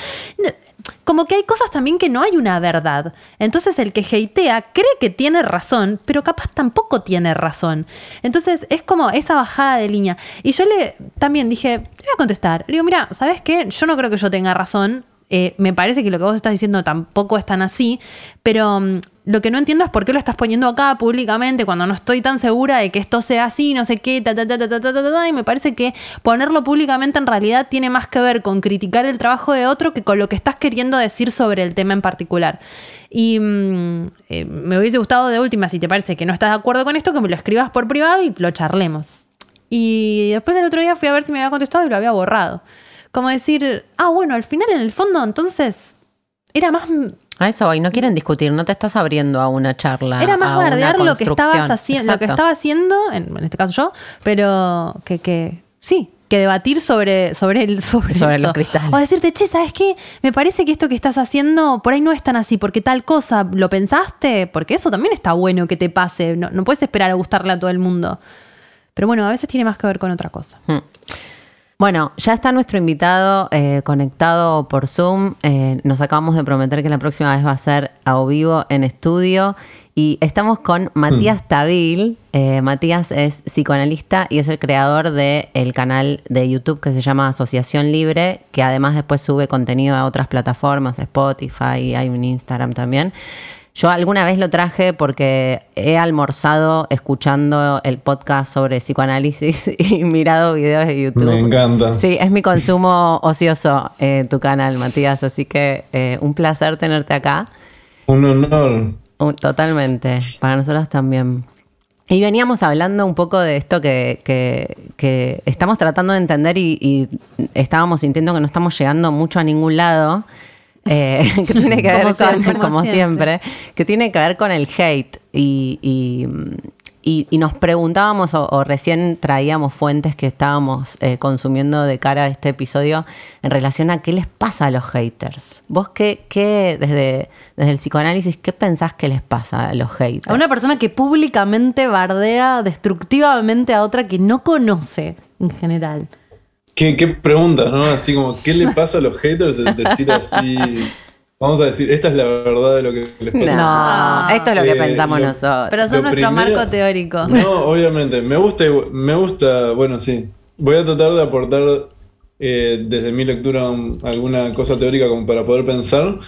Como que hay cosas también que no hay una verdad. Entonces el que hatea cree que tiene razón, pero capaz tampoco tiene razón. Entonces es como esa bajada de línea. Y yo le también dije, le voy a contestar. Le digo, mira, ¿sabes qué? Yo no creo que yo tenga razón. Eh, me parece que lo que vos estás diciendo tampoco es tan así, pero mm, lo que no entiendo es por qué lo estás poniendo acá públicamente cuando no estoy tan segura de que esto sea así, no sé qué, ta, ta, ta, ta, ta, ta, ta, ta, y me parece que ponerlo públicamente en realidad tiene más que ver con criticar el trabajo de otro que con lo que estás queriendo decir sobre el tema en particular. Y mm, eh, me hubiese gustado de última, si te parece que no estás de acuerdo con esto, que me lo escribas por privado y lo charlemos. Y después el otro día fui a ver si me había contestado y lo había borrado. Como decir, ah, bueno, al final en el fondo entonces era más, A eso hoy no quieren discutir, no te estás abriendo a una charla. era más bardear lo que estabas haciendo, lo que estaba haciendo, en, en este caso yo, pero que, que sí, que debatir sobre, sobre, el, sobre, Sobre eso. los cristales. O decirte, che, ¿sabes qué? Me parece que esto que estás haciendo por ahí no es tan así, porque tal cosa, ¿lo pensaste? Porque eso también está bueno que te pase, no, no puedes esperar a gustarle a todo el mundo. Pero bueno, a veces tiene más que ver con otra cosa. Hmm. Bueno, ya está nuestro invitado eh, conectado por Zoom. Eh, nos acabamos de prometer que la próxima vez va a ser a o vivo en estudio. Y estamos con Matías Tabil. Eh, Matías es psicoanalista y es el creador del canal de YouTube que se llama Asociación Libre, que además después sube contenido a otras plataformas, Spotify, hay un Instagram también. Yo alguna vez lo traje porque he almorzado escuchando el podcast sobre psicoanálisis y mirado videos de YouTube. Me encanta. Sí, es mi consumo ocioso eh, tu canal, Matías, así que eh, un placer tenerte acá. Un honor. Uh, Totalmente, para nosotros también. Y veníamos hablando un poco de esto que, que- que estamos tratando de entender y, y estábamos sintiendo que no estamos llegando mucho a ningún lado, eh, que tiene que ver Como con, siempre. como siempre, que tiene que ver con el hate. Y, y- y- y nos preguntábamos o, o recién traíamos fuentes que estábamos eh, consumiendo de cara a este episodio en relación a qué les pasa a los haters. Vos qué, qué desde, desde el psicoanálisis, ¿qué pensás que les pasa a los haters? A una persona que públicamente bardea destructivamente a otra que no conoce en general. ¿Qué, qué pregunta, ¿no? Así como, ¿qué le pasa a los haters? Es decir así. Vamos a decir, esta es la verdad de lo que les pasa. No, esto es lo que Eh, pensamos lo- nosotros. Pero son nuestro primero- marco teórico. No, obviamente. Me gusta, me gusta, bueno, sí. Voy a tratar de aportar eh, desde mi lectura alguna cosa teórica como para poder pensar.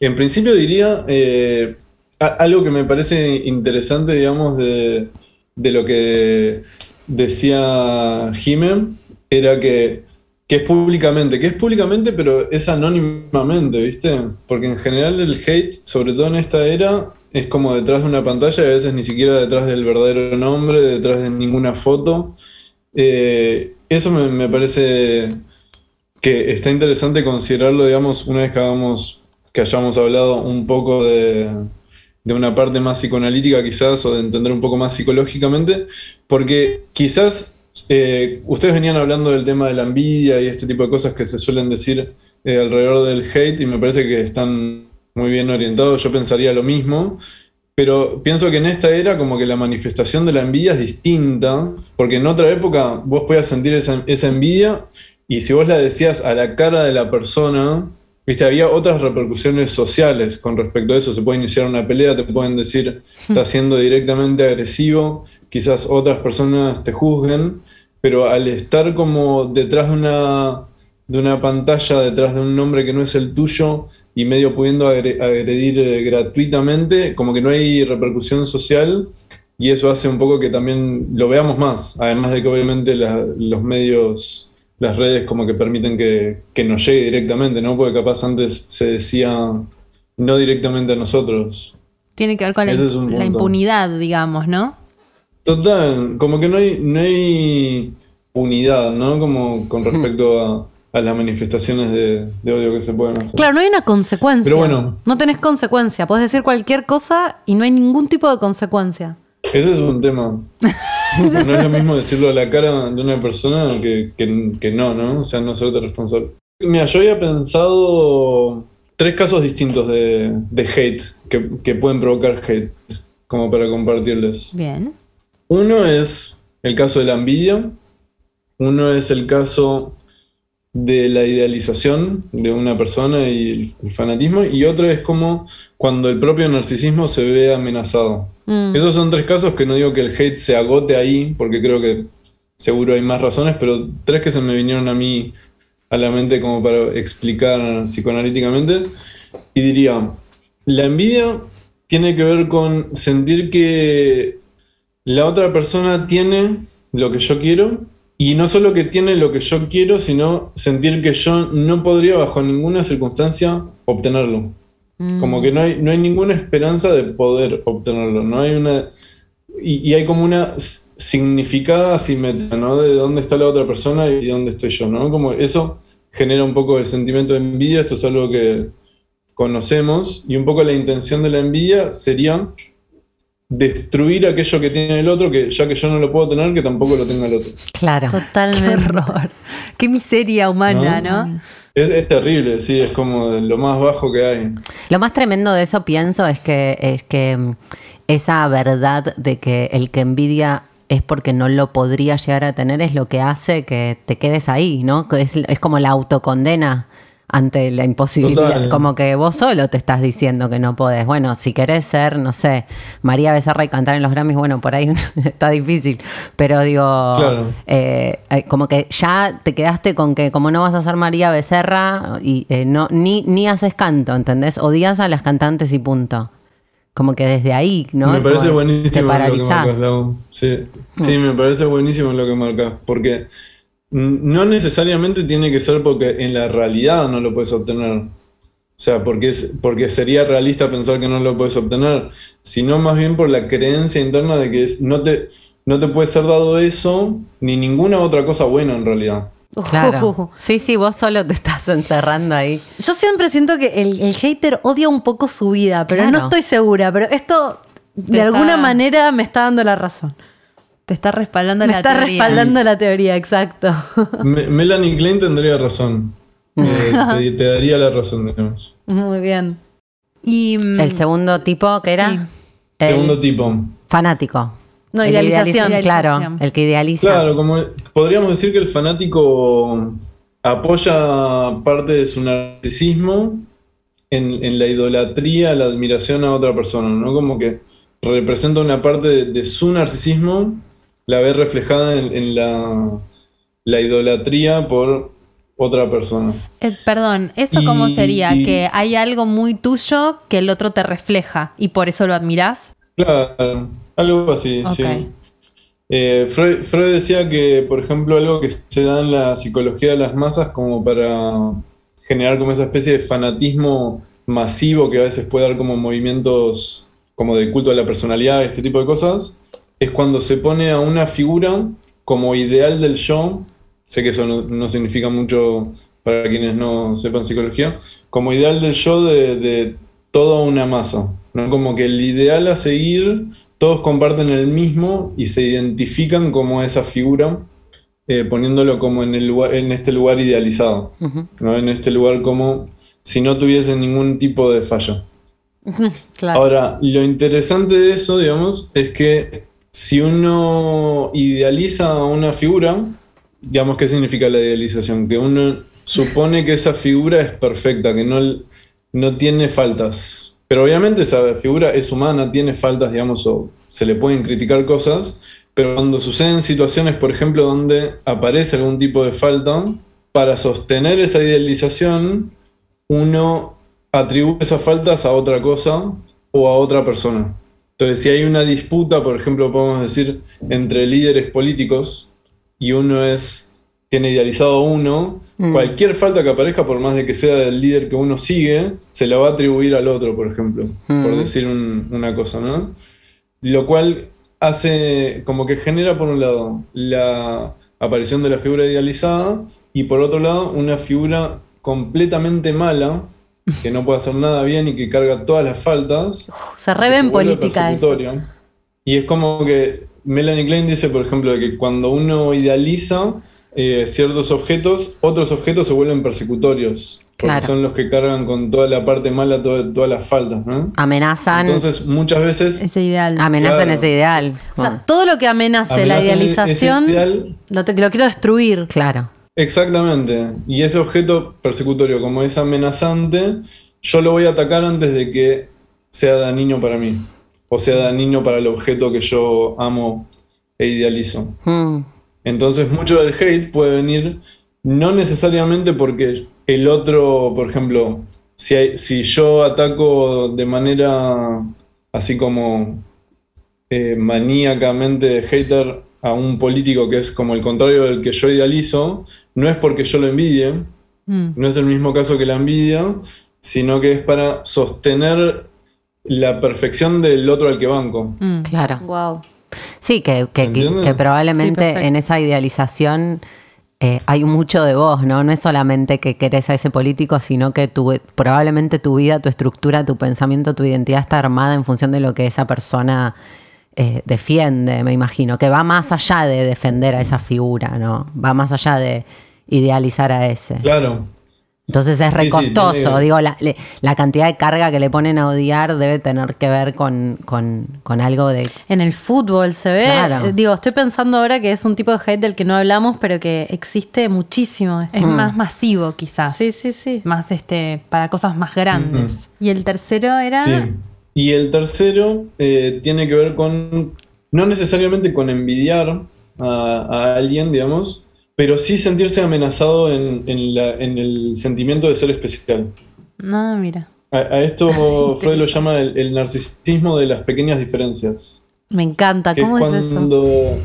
En principio diría eh, a- algo que me parece interesante, digamos, de, de lo que decía Jimen, era que, que es públicamente, que es públicamente, pero es anónimamente, ¿viste? Porque en general el hate, sobre todo en esta era, es como detrás de una pantalla y a veces ni siquiera detrás del verdadero nombre, detrás de ninguna foto. Eh, eso me, me parece que está interesante considerarlo, digamos, una vez que hagamos, que hayamos hablado un poco de, de una parte más psicoanalítica quizás, o de entender un poco más psicológicamente, porque quizás eh, ustedes venían hablando del tema de la envidia y este tipo de cosas que se suelen decir eh, alrededor del hate y me parece que están muy bien orientados, yo pensaría lo mismo, pero pienso que en esta era como que la manifestación de la envidia es distinta, porque en otra época vos podías sentir esa, esa envidia y si vos la decías a la cara de la persona, viste, había otras repercusiones sociales con respecto a eso. Se puede iniciar una pelea, te pueden decir, estás siendo directamente agresivo, quizás otras personas te juzguen, pero al estar como detrás de una, de una pantalla, detrás de un nombre que no es el tuyo y medio pudiendo agre- agredir eh, gratuitamente, como que no hay repercusión social. Y eso hace un poco que también lo veamos más, además de que obviamente la- los medios, las redes como que permiten que, que nos llegue directamente, ¿no? Porque capaz antes se decía no directamente a nosotros. Tiene que ver con la, impunidad, digamos, ¿no? Total, como que no hay, no hay unidad, ¿no? Como con respecto a, a las manifestaciones de, de odio que se pueden hacer. Claro, no hay una consecuencia. Pero bueno. No tenés consecuencia. Puedes decir cualquier cosa y no hay ningún tipo de consecuencia. Ese es un tema. no es lo mismo decirlo a la cara de una persona que, que- que no, ¿no? O sea, no hacerte responsable. Mira, yo había pensado tres casos distintos de, de hate, que, que pueden provocar hate, como para compartirles. Bien. Uno es el caso de la envidia, uno es el caso de la idealización de una persona y el, el fanatismo, y otro es como cuando el propio narcisismo se ve amenazado. Mm. Esos son tres casos que no digo que el hate se agote ahí, porque creo que seguro hay más razones, pero tres que se me vinieron a mí a la mente como para explicar psicoanalíticamente. Y diría, la envidia tiene que ver con sentir que la otra persona tiene lo que yo quiero, y no solo que tiene lo que yo quiero, sino sentir que yo no podría bajo ninguna circunstancia obtenerlo. Como que no hay, no hay ninguna esperanza de poder obtenerlo. No hay una. Y, y hay como una significada asimetría, ¿no? De dónde está la otra persona y dónde estoy yo, ¿no? Como eso genera un poco el sentimiento de envidia. Esto es algo que conocemos. Y un poco la intención de la envidia sería destruir aquello que tiene el otro, que ya que yo no lo puedo tener, que tampoco lo tenga el otro. Claro. Qué Totalmente. horror. Qué miseria humana, ¿no? Es, es terrible, sí, es como lo más bajo que hay. Lo más tremendo de eso pienso es que, es que mm, esa verdad de que el que envidia es porque no lo podría llegar a tener es lo que hace que te quedes ahí, ¿no? Que Es, es como la autocondena ante la imposibilidad. Total. Como que vos solo te estás diciendo que no podés. Bueno, si querés ser, no sé, María Becerra y cantar en los Grammys, bueno, por ahí está difícil. Pero digo, Claro. eh, eh, como que ya te quedaste con que como no vas a ser María Becerra y eh, no ni, ni haces canto, ¿entendés? Odias a las cantantes y punto. Como que desde ahí, ¿no? me parece como buenísimo Te lo que marcas. Sí, sí, me parece buenísimo lo que marcas. Porque mm, no necesariamente tiene que ser porque en la realidad no lo puedes obtener. O sea, porque, es, porque sería realista pensar que no lo puedes obtener, sino más bien por la creencia interna de que es, no, te, no te puede ser dado eso ni ninguna otra cosa buena en realidad. Claro. Sí, sí, vos solo te estás encerrando ahí. Yo siempre siento que el, el hater odia un poco su vida, pero no estoy segura. Pero esto, de Te alguna está- manera, me está dando la razón. Te está respaldando Me la está teoría. respaldando la teoría, exacto. Me- Melanie Klein tendría razón. Eh, te, te daría la razón, digamos. Muy bien. Y, mm, El segundo tipo que era Sí. el Segundo tipo. fanático. No, El idealización. idealiza- Claro, Idealización. el que idealiza. Claro, como podríamos decir que el fanático apoya parte de su narcisismo en, en la idolatría, la admiración a otra persona, ¿no? Como que representa una parte de, de su narcisismo, la ve reflejada en, en la, la idolatría por otra persona. eh, perdón, ¿eso Y- cómo sería? y- Que hay algo muy tuyo que el otro te refleja y por eso lo admirás. Claro, algo así, sí. Eh, Freud, Freud decía que, por ejemplo, algo que se da en la psicología de las masas como para generar como esa especie de fanatismo masivo que a veces puede dar como movimientos como de culto a la personalidad, este tipo de cosas, es cuando se pone a una figura como ideal del yo, sé que eso no, no significa mucho para quienes no sepan psicología, como ideal del yo de, de toda una masa, ¿no? Como que el ideal a seguir, todos comparten el mismo y se identifican como esa figura, eh, poniéndolo como en, el lugar, en este lugar idealizado. ¿no? En este lugar como si no tuviese ningún tipo de falla. Claro. Ahora, lo interesante de eso, digamos, es que si uno idealiza a una figura, digamos, ¿qué significa la idealización? Que uno supone que esa figura es perfecta, que no, no tiene faltas. Pero obviamente esa figura es humana, tiene faltas, digamos, o se le pueden criticar cosas, pero cuando suceden situaciones, por ejemplo, donde aparece algún tipo de falta, para sostener esa idealización, uno atribuye esas faltas a otra cosa o a otra persona. Entonces, si hay una disputa, por ejemplo, podemos decir, entre líderes políticos y uno es tiene idealizado a uno, Mm. cualquier falta que aparezca, por más de que sea del líder que uno sigue, se la va a atribuir al otro, por ejemplo, por Mm. decir un- una cosa, ¿no? Lo cual hace como que genera, por un lado, la aparición de la figura idealizada y por otro lado una figura completamente mala, que no puede hacer nada bien y que carga todas las faltas. Se que re en vuelve política eso. Y es como que Melanie Klein dice, por ejemplo, de que cuando uno idealiza eh, ciertos objetos, otros objetos se vuelven persecutorios. Porque Claro. son los que cargan con toda la parte mala, toda- todas las faltas, ¿no? Amenazan, Entonces, muchas veces Ese ideal. amenazan claro. ese ideal. O sea, todo lo que amenace la amenazan idealización, ideal. lo, te- lo quiero destruir. claro. Exactamente. Y ese objeto persecutorio, como es amenazante, yo lo voy a atacar antes de que sea dañino para mí. O sea dañino para el objeto que yo amo e idealizo. Mm, Entonces, mucho del hate puede venir no necesariamente porque el otro, por ejemplo, si, hay- si yo ataco de manera así como eh, maníacamente hater a un político que es como el contrario del que yo idealizo, no es porque yo lo envidie, Mm. no es el mismo caso que la envidia, sino que es para sostener la perfección del otro al que banco. Mm. claro. Wow. Sí, que, que- probablemente en esa idealización eh, hay mucho de vos, ¿no? No es solamente que querés a ese político, sino que tu, probablemente tu vida, tu estructura, tu pensamiento, tu identidad está armada en función de lo que esa persona eh, defiende, me imagino, que va más allá de defender a esa figura, ¿no? Va más allá de idealizar a ese. Claro. Entonces es Sí, sí, recostoso, digo, la, le- la cantidad de carga que le ponen a odiar debe tener que ver con, con, con algo de... En el fútbol se ve, Claro. eh, digo, estoy pensando ahora que es un tipo de hate del que no hablamos, pero que existe muchísimo. Es más masivo, quizás. Sí, sí, sí. Más este, para cosas más grandes. Y el tercero era. Sí. Y el tercero eh, tiene que ver con, no necesariamente con envidiar a, a alguien, digamos, pero sí sentirse amenazado en, en la- en el sentimiento de ser especial. No, mira. A, a esto Freud lo llama el, el narcisismo de las pequeñas diferencias. Me encanta. ¿Cómo es es eso?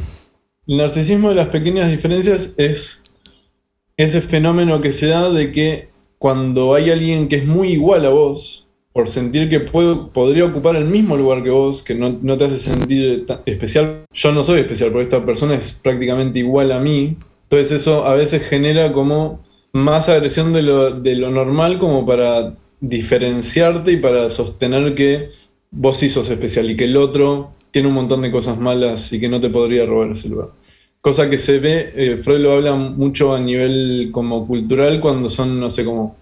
el narcisismo de las pequeñas diferencias es ese fenómeno que se da de que cuando hay alguien que es muy igual a vos, por sentir que puede- podría ocupar el mismo lugar que vos, que no, no te hace sentir especial, yo no soy especial, porque esta persona es prácticamente igual a mí, entonces eso a veces genera como más agresión de lo, de lo normal como para diferenciarte y para sostener que vos sí sos especial y que el otro tiene un montón de cosas malas y que no te podría robar ese lugar. Cosa que se ve, eh, Freud lo habla mucho a nivel como cultural cuando son, no sé, como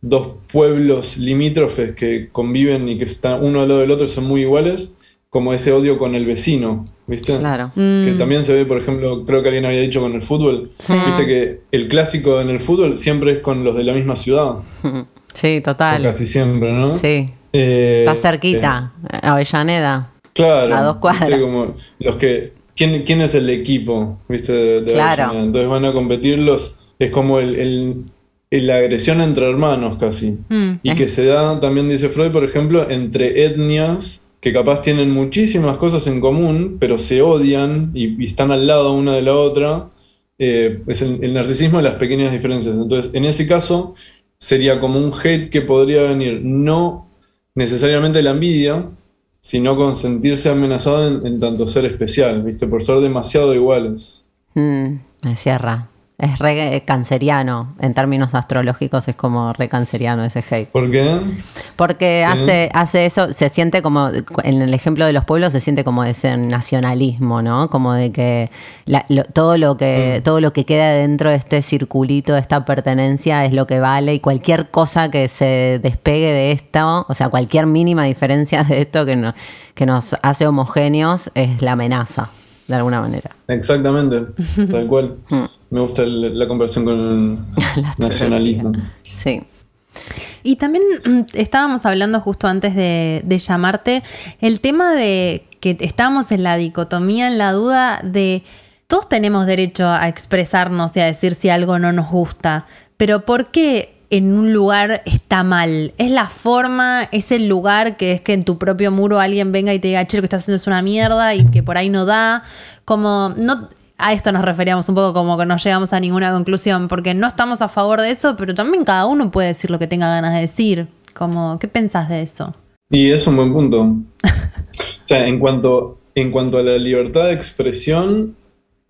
dos pueblos limítrofes que conviven y que están uno al lado del otro y son muy iguales, como ese odio con el vecino, ¿viste? Claro. Que Mm, también se ve, por ejemplo, creo que alguien había dicho con el fútbol, Sí. viste que el clásico en el fútbol siempre es con los de la misma ciudad, Sí, o total. casi siempre, ¿no? Sí. Eh, Está cerquita, Avellaneda. Claro. A dos cuadras. ¿viste? Como los que, ¿quién, quién es el equipo? ¿Viste? De, de Claro. Avellaneda? Entonces van a competirlos. Es como el, el- el- la agresión entre hermanos casi. Mm. Y que se da, también dice Freud, por ejemplo, entre etnias que capaz tienen muchísimas cosas en común, pero se odian y, están al lado una de la otra. Eh, es el, narcisismo de las pequeñas diferencias. Entonces, en ese caso, sería como un hate que podría venir no necesariamente la envidia, sino con sentirse amenazado en, en tanto ser especial, ¿viste? Por ser demasiado iguales. Mm, me cierra. Es re canceriano. En términos astrológicos es como re canceriano ese hate. ¿Por qué? Porque Sí. hace, hace eso, se siente como, en el ejemplo de los pueblos, se siente como ese nacionalismo, ¿no? Como de que la- lo- todo, lo que todo lo que queda dentro de este circulito, de esta pertenencia, es lo que vale y cualquier cosa que se despegue de esto, o sea, cualquier mínima diferencia de esto que, no- que nos hace homogéneos, es la amenaza, de alguna manera. Exactamente, tal cual. Me gusta el- la comparación con el nacionalismo. Sí. Y también mm, estábamos hablando justo antes de, de llamarte, el tema de que estábamos en la dicotomía, en la duda de todos tenemos derecho a expresarnos y a decir si algo no nos gusta, pero ¿por qué en un lugar está mal? ¿Es la forma, es el lugar que es que en tu propio muro alguien venga y te diga, che, lo que estás haciendo es una mierda y que por ahí no da? Como, no, a esto nos referíamos un poco como que no llegamos a ninguna conclusión, porque no estamos a favor de eso, pero también cada uno puede decir lo que tenga ganas de decir. Como, ¿qué pensás de eso? Y es un buen punto. O sea, en cuanto, en cuanto a la libertad de expresión,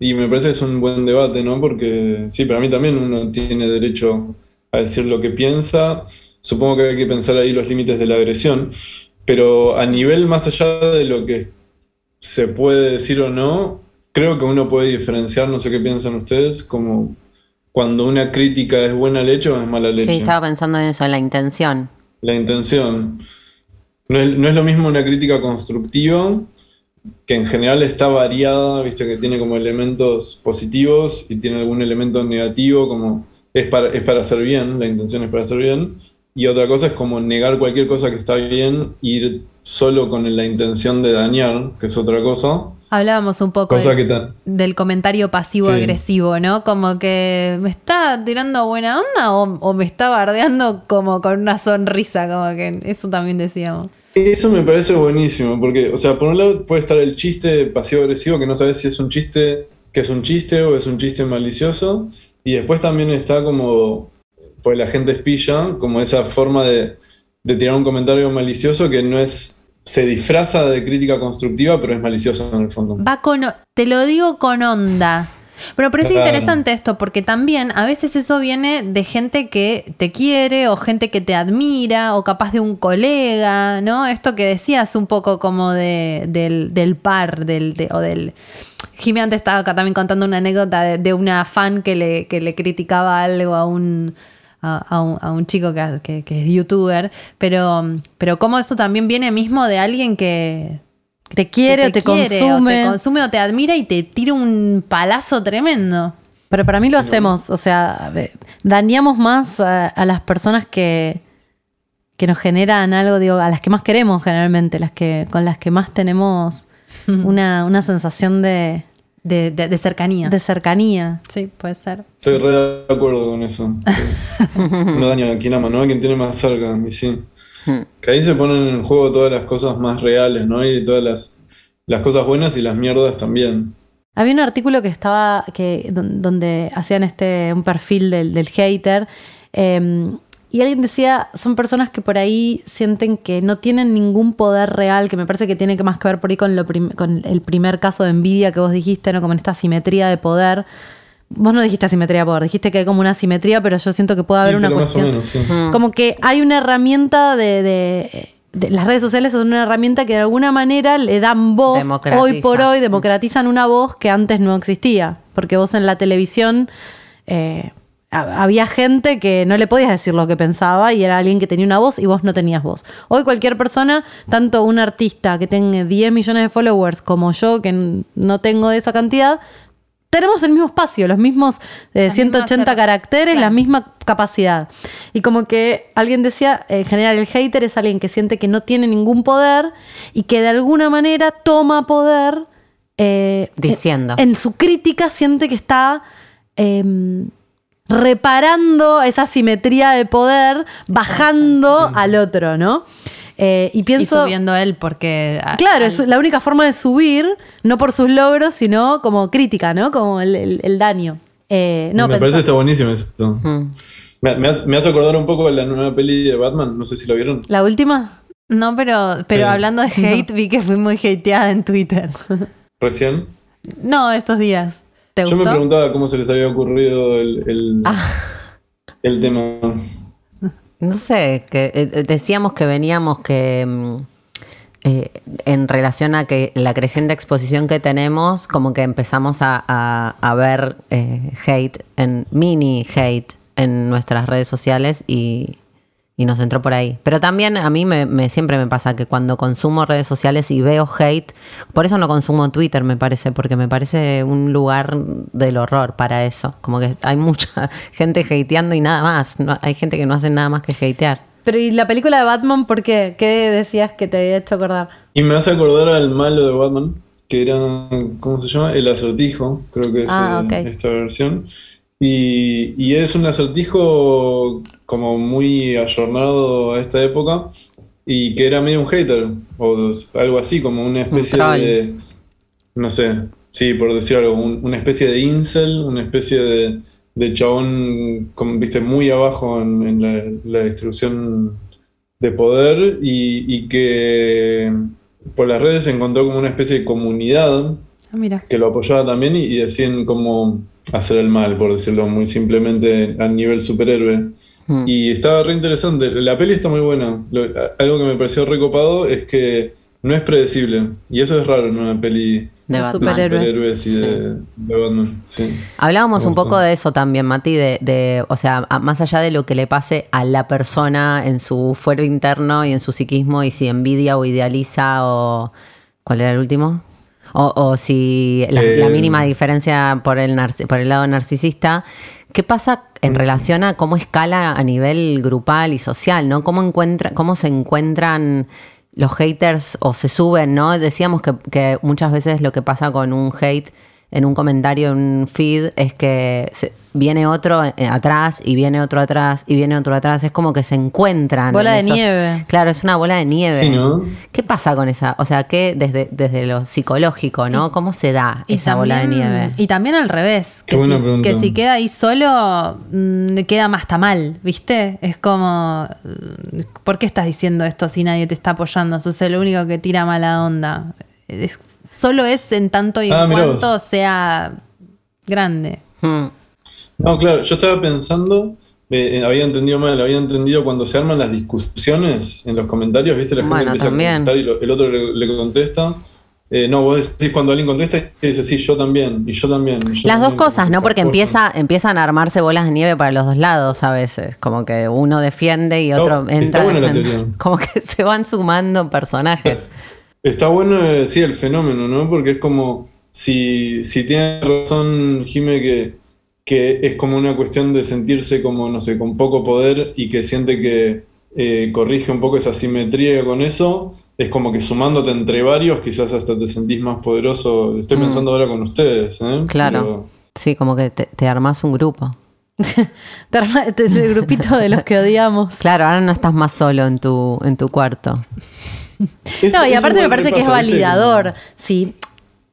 Y me parece que es un buen debate, ¿no? Porque sí, para mí también uno tiene derecho a decir lo que piensa. Supongo que hay que pensar ahí los límites de la agresión. Pero a nivel más allá de lo que se puede decir o no, creo que uno puede diferenciar, no sé qué piensan ustedes, como cuando una crítica es buena leche o es mala leche. Sí, estaba pensando en eso, en la intención. La intención. No es, no es lo mismo una crítica constructiva, que en general está variada, viste que tiene como elementos positivos y tiene algún elemento negativo, como es para, es para hacer bien, la intención es para hacer bien. Y otra cosa es como negar cualquier cosa que está bien, ir solo con la intención de dañar, que es otra cosa. Hablábamos un poco Cosa del, que ta- del comentario pasivo-agresivo, ¿no? Como que me está tirando buena onda o, o me está bardeando como con una sonrisa, como que eso también decíamos. Eso me parece buenísimo, porque, o sea, por un lado puede estar el chiste pasivo-agresivo, que no sabes si es un chiste que es un chiste o es un chiste malicioso, y después también está como, pues la gente espilla, como esa forma de, de tirar un comentario malicioso que no es, se disfraza de crítica constructiva, pero es malicioso en el fondo. Va con, te lo digo con onda. Pero parece Claro. interesante esto, porque también a veces eso viene de gente que te quiere o gente que te admira o capaz de un colega, ¿no? Esto que decías un poco como de, del, del par del, de- o del... Jimmy antes estaba acá también contando una anécdota de, de una fan que le, que le criticaba algo a un, a, a un, a un chico que, que- que es youtuber, pero, pero como eso también viene mismo de alguien que Te quiere o te, quiere, consume. O te consume o te admira y te tira un palazo tremendo. Pero para mí lo hacemos, o sea, dañamos más a, a las personas que, que nos generan algo, digo, a las que más queremos generalmente, las que con las que más tenemos una, una sensación de, De, de- de cercanía. de cercanía. sí, puede ser. Estoy re de acuerdo con eso. sí. No daña a quien ama, ¿no? A quien tiene más cerca, y sí. Que ahí se ponen en juego todas las cosas más reales, ¿no? Y todas las, las cosas buenas y las mierdas también. Había un artículo que estaba, que, don- donde hacían este, un perfil del, del hater, eh, y alguien decía, son personas que por ahí sienten que no tienen ningún poder real, que me parece que tiene que más que ver por ahí con, lo con el primer caso de envidia que vos dijiste, ¿no? Como en esta simetría de poder. Vos no dijiste asimetría de poder, dijiste que hay como una simetría, pero yo siento que puede haber Sí, una cuestión. menos, sí. Como que hay una herramienta de, de- de- Las redes sociales son una herramienta que de alguna manera le dan voz hoy por hoy, democratizan una voz que antes no existía. Porque vos en la televisión eh, ha- había gente que no le podías decir lo que pensaba y era alguien que tenía una voz y vos no tenías voz. Hoy cualquier persona, tanto un artista que tenga 10 millones de followers como yo, que no tengo esa cantidad, tenemos el mismo espacio, los mismos eh, Las 180 mismas her- caracteres, la misma capacidad. Y como que alguien decía, en general el hater es alguien que siente que no tiene ningún poder y que de alguna manera toma poder. eh, Diciendo. En, en su crítica siente que está eh, reparando esa simetría de poder, bajando al otro, ¿no? Eh, y Y pienso... subiendo él porque... Claro, al- es la única forma de subir, no por sus logros, sino como crítica, ¿no? Como el, el- el daño. Eh, no, me pensá- parece que está buenísimo eso. Mm. Me, me hace, me hace acordar un poco de la nueva peli de Batman, no sé si la vieron. ¿La última? No, pero, pero Eh, hablando de hate, vi que fui muy hateada en Twitter. Recién. no, estos días. ¿Te Yo me preguntaba cómo se les había ocurrido el, el, Ah. el tema. No sé, que eh, decíamos que veníamos que mm, eh, en relación a que la creciente exposición que tenemos, como que empezamos a, a- a ver eh, hate, en mini hate en nuestras redes sociales y, y nos entró por ahí. Pero también a mí me, me- siempre me pasa que cuando consumo redes sociales y veo hate, por eso no consumo Twitter, me parece, porque me parece un lugar del horror para eso. Como que hay mucha gente hateando y nada más. No, hay gente que no hace nada más que hatear. Pero ¿y la película de Batman por qué? ¿Qué decías que te había hecho acordar? Y me hace acordar al malo de Batman, que era, ¿cómo se llama? El acertijo, creo que es Ah, eh, esta versión. Y, y es un acertijo como muy ayornado a esta época y que era medio un hater o algo así, como una especie de, no sé, sí, por decir algo, un- una especie de incel, una especie de, de chabón, como, viste, muy abajo en, en la, la distribución de poder y, y que por las redes se encontró como una especie de comunidad Ah, mira. que lo apoyaba también y, y decían cómo hacer el mal, por decirlo muy simplemente a nivel superhéroe. Mm. Y estaba re interesante. La peli está muy buena. Lo- algo que me pareció recopado es que no es predecible. Y eso es raro en una peli de de Batman. de Superhéroes. de, de Batman. Sí. Hablábamos un poco de eso también, Mati, de, de, o sea, a- más allá de lo que le pase a la persona en su fuero interno y en su psiquismo y si envidia o idealiza o... ¿Cuál era el último? O, o si la, Eh, la mínima diferencia por el, por el lado narcisista. ¿Qué pasa en relación a cómo escala a nivel grupal y social, ¿no? ¿Cómo, encuentra, cómo se encuentran los haters o se suben, ¿no? Decíamos que, que muchas veces lo que pasa con un hate en un comentario, en un feed, es que se- viene otro eh, atrás y viene otro atrás y viene otro atrás. Es como que se encuentran. Bola en de nieve. Claro, es una bola de nieve. Sí, ¿no? ¿Qué pasa con esa? O sea, ¿qué desde, desde lo psicológico, ¿no? ¿Cómo se da esa bola de nieve? Y también al revés, Qué que, buena si, pregunta. que si queda ahí solo, mm, queda más está mal, ¿viste? Es como, ¿por qué estás diciendo esto si nadie te está apoyando? Sos el único que tira mala onda. Es- solo es en tanto y Ah, en mirá cuanto vos. sea grande. Mm. No, claro, yo estaba pensando, eh, eh, había entendido mal, había entendido cuando se arman las discusiones en los comentarios, ¿viste? La gente Bueno, empieza también. a contestar y lo- el otro le, le contesta. Eh, no, vos decís cuando alguien contesta y dice, sí, yo también, y yo también. y yo Las dos también", cosas, ¿no? que Porque empieza, empiezan a armarse bolas de nieve para los dos lados a veces. Como que uno defiende y otro está entra buena la teoría. Como que se van sumando personajes. Está bueno, eh, sí, el fenómeno, ¿no? Porque es como, si, si tiene razón Jime que, que es como una cuestión de sentirse como, no sé, con poco poder y que siente que eh, corrige un poco esa simetría con eso, es como que sumándote entre varios quizás hasta te sentís más poderoso. Estoy Mm. pensando ahora con ustedes, ¿eh? Claro. Pero- Sí, como que te, te armas un grupo. Te te- el grupito de los que odiamos. Claro, ahora no estás más solo en tu, en tu cuarto. No, y aparte me parece que es validador. Sí.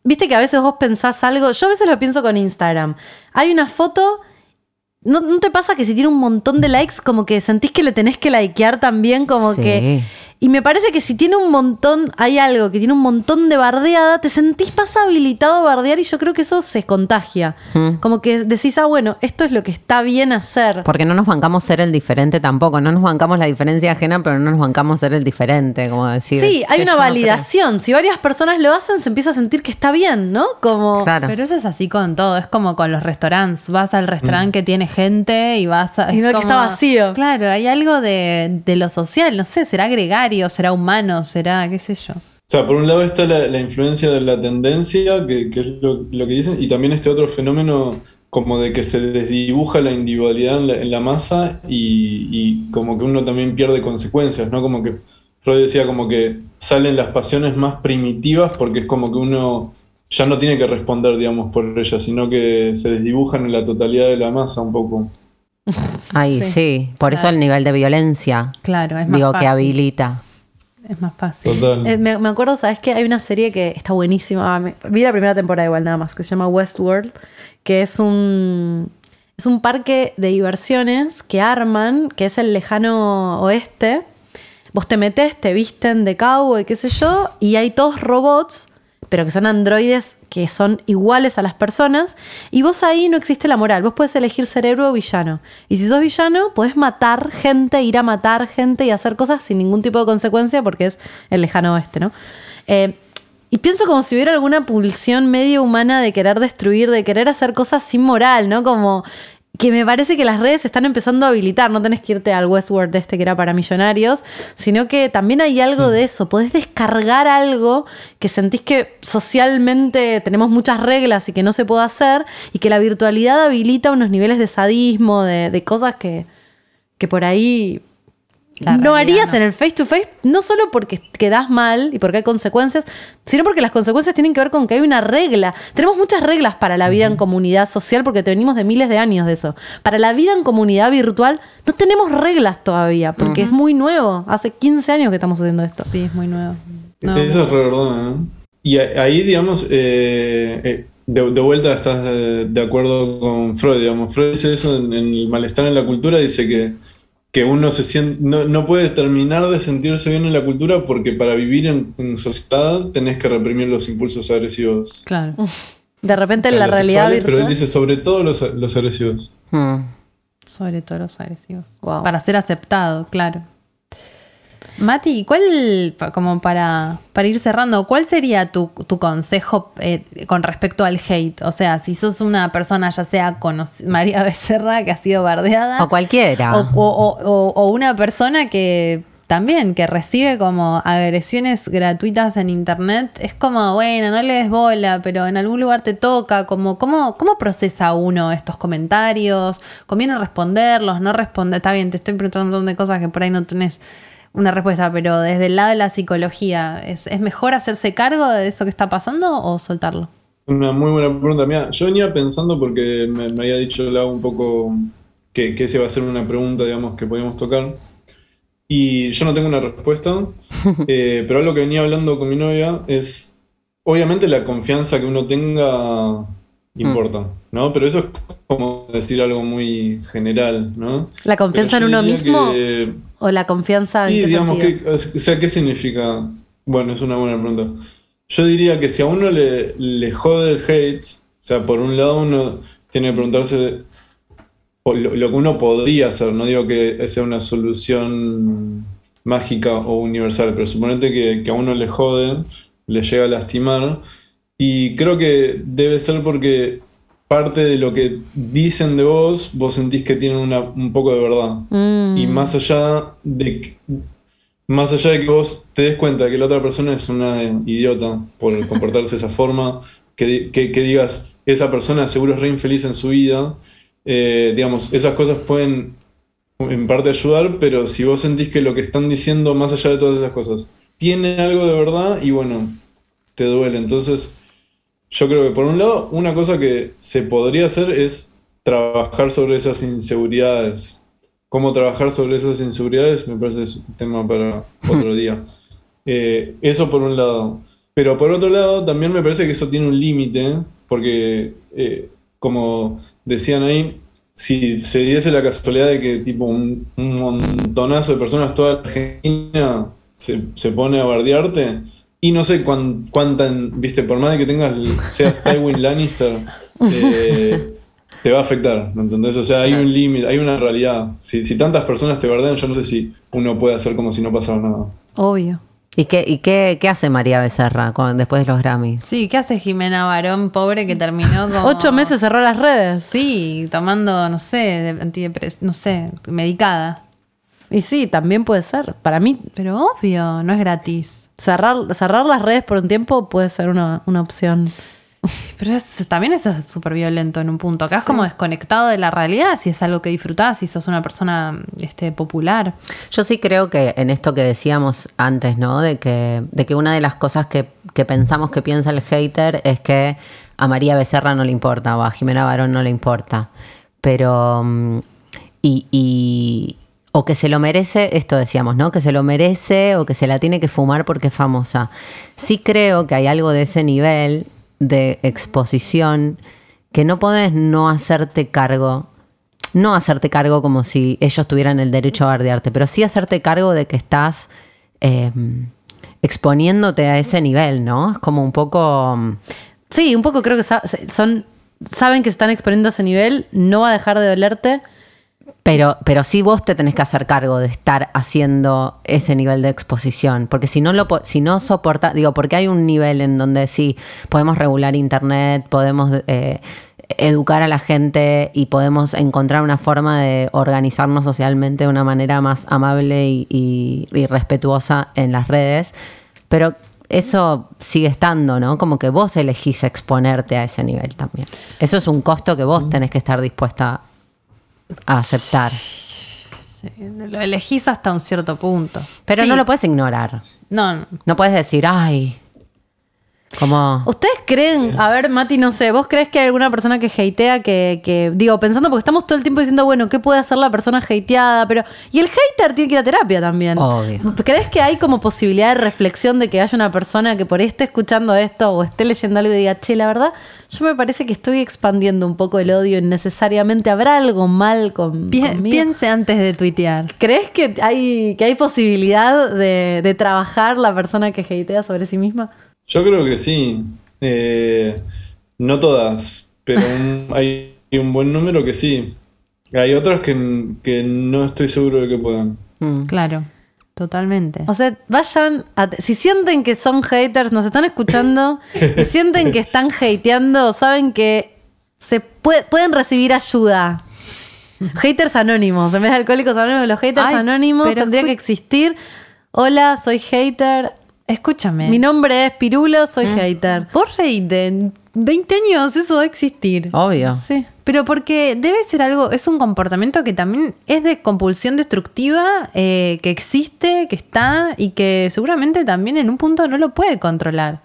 Viste que a veces vos pensás algo. Yo a veces lo pienso con Instagram. Hay una foto. ¿No, no te pasa que si tiene un montón de likes, como que sentís que le tenés que likear también? Como Sí. que. Y me parece que si tiene un montón, hay algo que tiene un montón de bardeada, te sentís más habilitado a bardear y yo creo que eso se contagia. Mm. Como que decís, ah, bueno, esto es lo que está bien hacer. Porque no nos bancamos ser el diferente tampoco. No nos bancamos la diferencia ajena, pero no nos bancamos ser el diferente, como decir. Sí, hay "Che, una no validación. Si varias personas lo hacen, se empieza a sentir que está bien, ¿no? Como. creo". Claro. Pero eso es así con todo, es como con los restaurantes. Vas al restaurante que tiene gente y vas a. Y es no el que está vacío. Claro, hay algo de, de lo social, no sé, será será humano, será, qué sé yo. O sea, por un lado está la, influencia de la tendencia, que, es lo, que dicen, y también este otro fenómeno como de que se desdibuja la individualidad en la, en la masa y, y como que uno también pierde consecuencias, ¿no? Como que Freud decía como que salen las pasiones más primitivas porque es como que uno ya no tiene que responder, digamos, por ellas, sino que se desdibujan en la totalidad de la masa un poco. Ahí, sí. Sí. Por eso el nivel de violencia. Claro, es más Digo, fácil. que habilita. Es más fácil. Total. Eh, me, me acuerdo, ¿sabes qué? Hay una serie que está buenísima. Ah, me- vi la primera temporada igual nada más, que se llama Westworld, que es un, es un parque de diversiones que arman, que es el lejano oeste. Vos te metes, te visten de cowboy, qué sé yo, y hay todos robots, pero que son androides que son iguales a las personas, y vos ahí no existe la moral. Vos puedes elegir ser héroe o villano. Y si sos villano, podés matar gente, ir a matar gente y hacer cosas sin ningún tipo de consecuencia porque es el lejano oeste, ¿no? Eh, y pienso como si hubiera alguna pulsión medio humana de querer destruir, de querer hacer cosas sin moral, ¿no? Como que me parece que las redes se están empezando a habilitar. No tenés que irte al Westworld este que era para millonarios, sino que también hay algo de eso. Podés descargar algo que sentís que socialmente tenemos muchas reglas y que no se puede hacer, y que la virtualidad habilita unos niveles de sadismo, de, de cosas que, que por ahí La no harías no. en el face to face, no solo porque quedás mal y porque hay consecuencias, sino porque las consecuencias tienen que ver con que hay una regla. Tenemos muchas reglas para la vida en comunidad social porque te venimos de miles de años de eso. Para la vida en comunidad virtual no tenemos reglas todavía porque es muy nuevo. Hace 15 años que estamos haciendo esto. Sí, es muy nuevo. No, Eso es re verdad, ¿no? Y ahí, digamos, eh, eh, de, de vuelta estás eh, de acuerdo con Freud, digamos. Freud dice eso en, en el malestar en la cultura, dice que, que uno se siente, no, no puede terminar de sentirse bien en la cultura porque para vivir en, en sociedad tenés que reprimir los impulsos agresivos. Claro. De repente en la realidad sexuales, Pero él dice sobre todo los, los agresivos. Hmm. Sobre todo los agresivos. Wow. Para ser aceptado, claro. Mati, ¿cuál, como para, para ir cerrando, cuál sería tu, tu consejo eh, con respecto al hate? O sea, si sos una persona, ya sea María Becerra, que ha sido bardeada, O cualquiera. o, o- o- o una persona que también, que recibe como agresiones gratuitas en internet, es como, bueno, no le des bola, pero en algún lugar te toca, como, ¿cómo, cómo procesa uno estos comentarios? ¿Conviene responderlos? ¿No responder? Está bien, te estoy preguntando un montón de cosas que por ahí no tenés una respuesta, pero desde el lado de la psicología, ¿es, es mejor hacerse cargo de eso que está pasando o soltarlo? Una muy buena pregunta. Mira, yo venía pensando porque me, me había dicho Lau un poco que, que esa iba a ser una pregunta, digamos, que podíamos tocar. Y yo no tengo una respuesta, eh, pero algo que venía hablando con mi novia es, obviamente la confianza que uno tenga importa, ¿no? Pero eso es como decir algo muy general, ¿no? ¿La confianza en uno mismo? que- ¿O la confianza en y qué digamos, que, o sea, ¿qué significa? Bueno, es una buena pregunta. Yo diría que si a uno le, le jode el hate, o sea, por un lado uno tiene que preguntarse lo, lo que uno podría hacer, no digo que sea una solución mágica o universal, pero suponete que, que a uno le jode, le llega a lastimar, y creo que debe ser porque parte de lo que dicen de vos, vos sentís que tienen una- un poco de verdad. Mm. Y más allá de que, más allá de que vos te des cuenta que la otra persona es una idiota por comportarse de esa forma, que- que digas, esa persona seguro es re infeliz en su vida, eh, digamos, esas cosas pueden en parte ayudar, pero si vos sentís que lo que están diciendo, más allá de todas esas cosas, tiene algo de verdad y bueno, te duele. Entonces, yo creo que por un lado, una cosa que se podría hacer es trabajar sobre esas inseguridades. Cómo trabajar sobre esas inseguridades me parece es un tema para otro día. Eh, eso por un lado. Pero por otro lado, también me parece que eso tiene un límite, porque eh, como decían ahí, si se diese la casualidad de que tipo un, un montonazo de personas, toda la Argentina se, se pone a bardearte, y no sé cuán, cuánta, viste, por más de que tengas, seas Tywin Lannister, eh, te va a afectar, ¿me entendés? O sea, hay un límite, hay una realidad. Si, si tantas personas te bardean, yo no sé si uno puede hacer como si no pasara nada. Obvio. ¿Y qué, y qué, qué hace María Becerra con- después de los Grammys? Sí, ¿qué hace Jimena Barón, pobre, que terminó como... Ocho meses cerró las redes. Sí, tomando, no sé, antidepres- no sé, medicada. Y sí, también puede ser. Para mí, Pero obvio, no es gratis. cerrar, cerrar las redes por un tiempo puede ser una, una opción. Pero es- también eso es súper violento en un punto. Acá es como desconectado de la realidad, si es algo que disfrutás, si sos una persona este, popular. Yo sí creo que en esto que decíamos antes, ¿no? De que, de que una de las cosas que, que pensamos que piensa el hater es que a María Becerra no le importa o a Jimena Barón no le importa. Pero. mm, Y, y- o que se lo merece, esto decíamos, ¿no? Que se lo merece o que se la tiene que fumar porque es famosa. Sí creo que hay algo de ese nivel de exposición que no podés no hacerte cargo no hacerte cargo como si ellos tuvieran el derecho a bardearte, pero sí hacerte cargo de que estás eh, exponiéndote a ese nivel, ¿no? Es como un poco... mm, Sí, un poco creo que son saben que están exponiendo a ese nivel, no va a dejar de dolerte. Pero, pero sí vos te tenés que hacer cargo de estar haciendo ese nivel de exposición. Porque si no lo si no soporta, digo, porque hay un nivel en donde sí podemos regular internet, podemos eh, educar a la gente y podemos encontrar una forma de organizarnos socialmente de una manera más amable y, y- y respetuosa en las redes. Pero eso sigue estando, ¿no? Como que vos elegís exponerte a ese nivel también. Eso es un costo que vos tenés que estar dispuesta a aceptar. Lo elegís hasta un cierto punto. Pero Sí. no lo puedes ignorar. No, no. No puedes decir, ay, Como, ¿Ustedes creen, a ver, Mati, no sé, ¿vos crees que hay alguna persona que hatea que, que, digo, pensando, porque estamos todo el tiempo diciendo, bueno, ¿qué puede hacer la persona hateada? Pero, y el hater tiene que ir a terapia también. Obvio. ¿Crees que hay como posibilidad de reflexión de que haya una persona que por ahí esté escuchando esto o esté leyendo algo y diga, che, la verdad, yo me parece que estoy expandiendo un poco el odio innecesariamente, ¿habrá algo mal con, Pi- conmigo? piense antes de tuitear. ¿Crees que hay, que hay posibilidad de, de trabajar la persona que hatea sobre sí misma? Yo creo que sí. Eh, no todas, pero un- hay un buen número que sí. Hay otras que, que no estoy seguro de que puedan. mm, Claro, totalmente. O sea, vayan, a- si sienten que son haters, nos están escuchando y sienten que están hateando, saben que se pue- pueden recibir ayuda. Haters anónimos, en vez de alcohólicos anónimos, los haters Ay, anónimos tendría que existir. Hola, soy hater. Escúchame. Mi nombre es Pirulo, soy hater. Vos reíte, en 20 años eso va a existir. obvio. Sí. Pero porque debe ser algo, es un comportamiento que también es de compulsión destructiva, eh, que existe, que está y que seguramente también en un punto no lo puede controlar.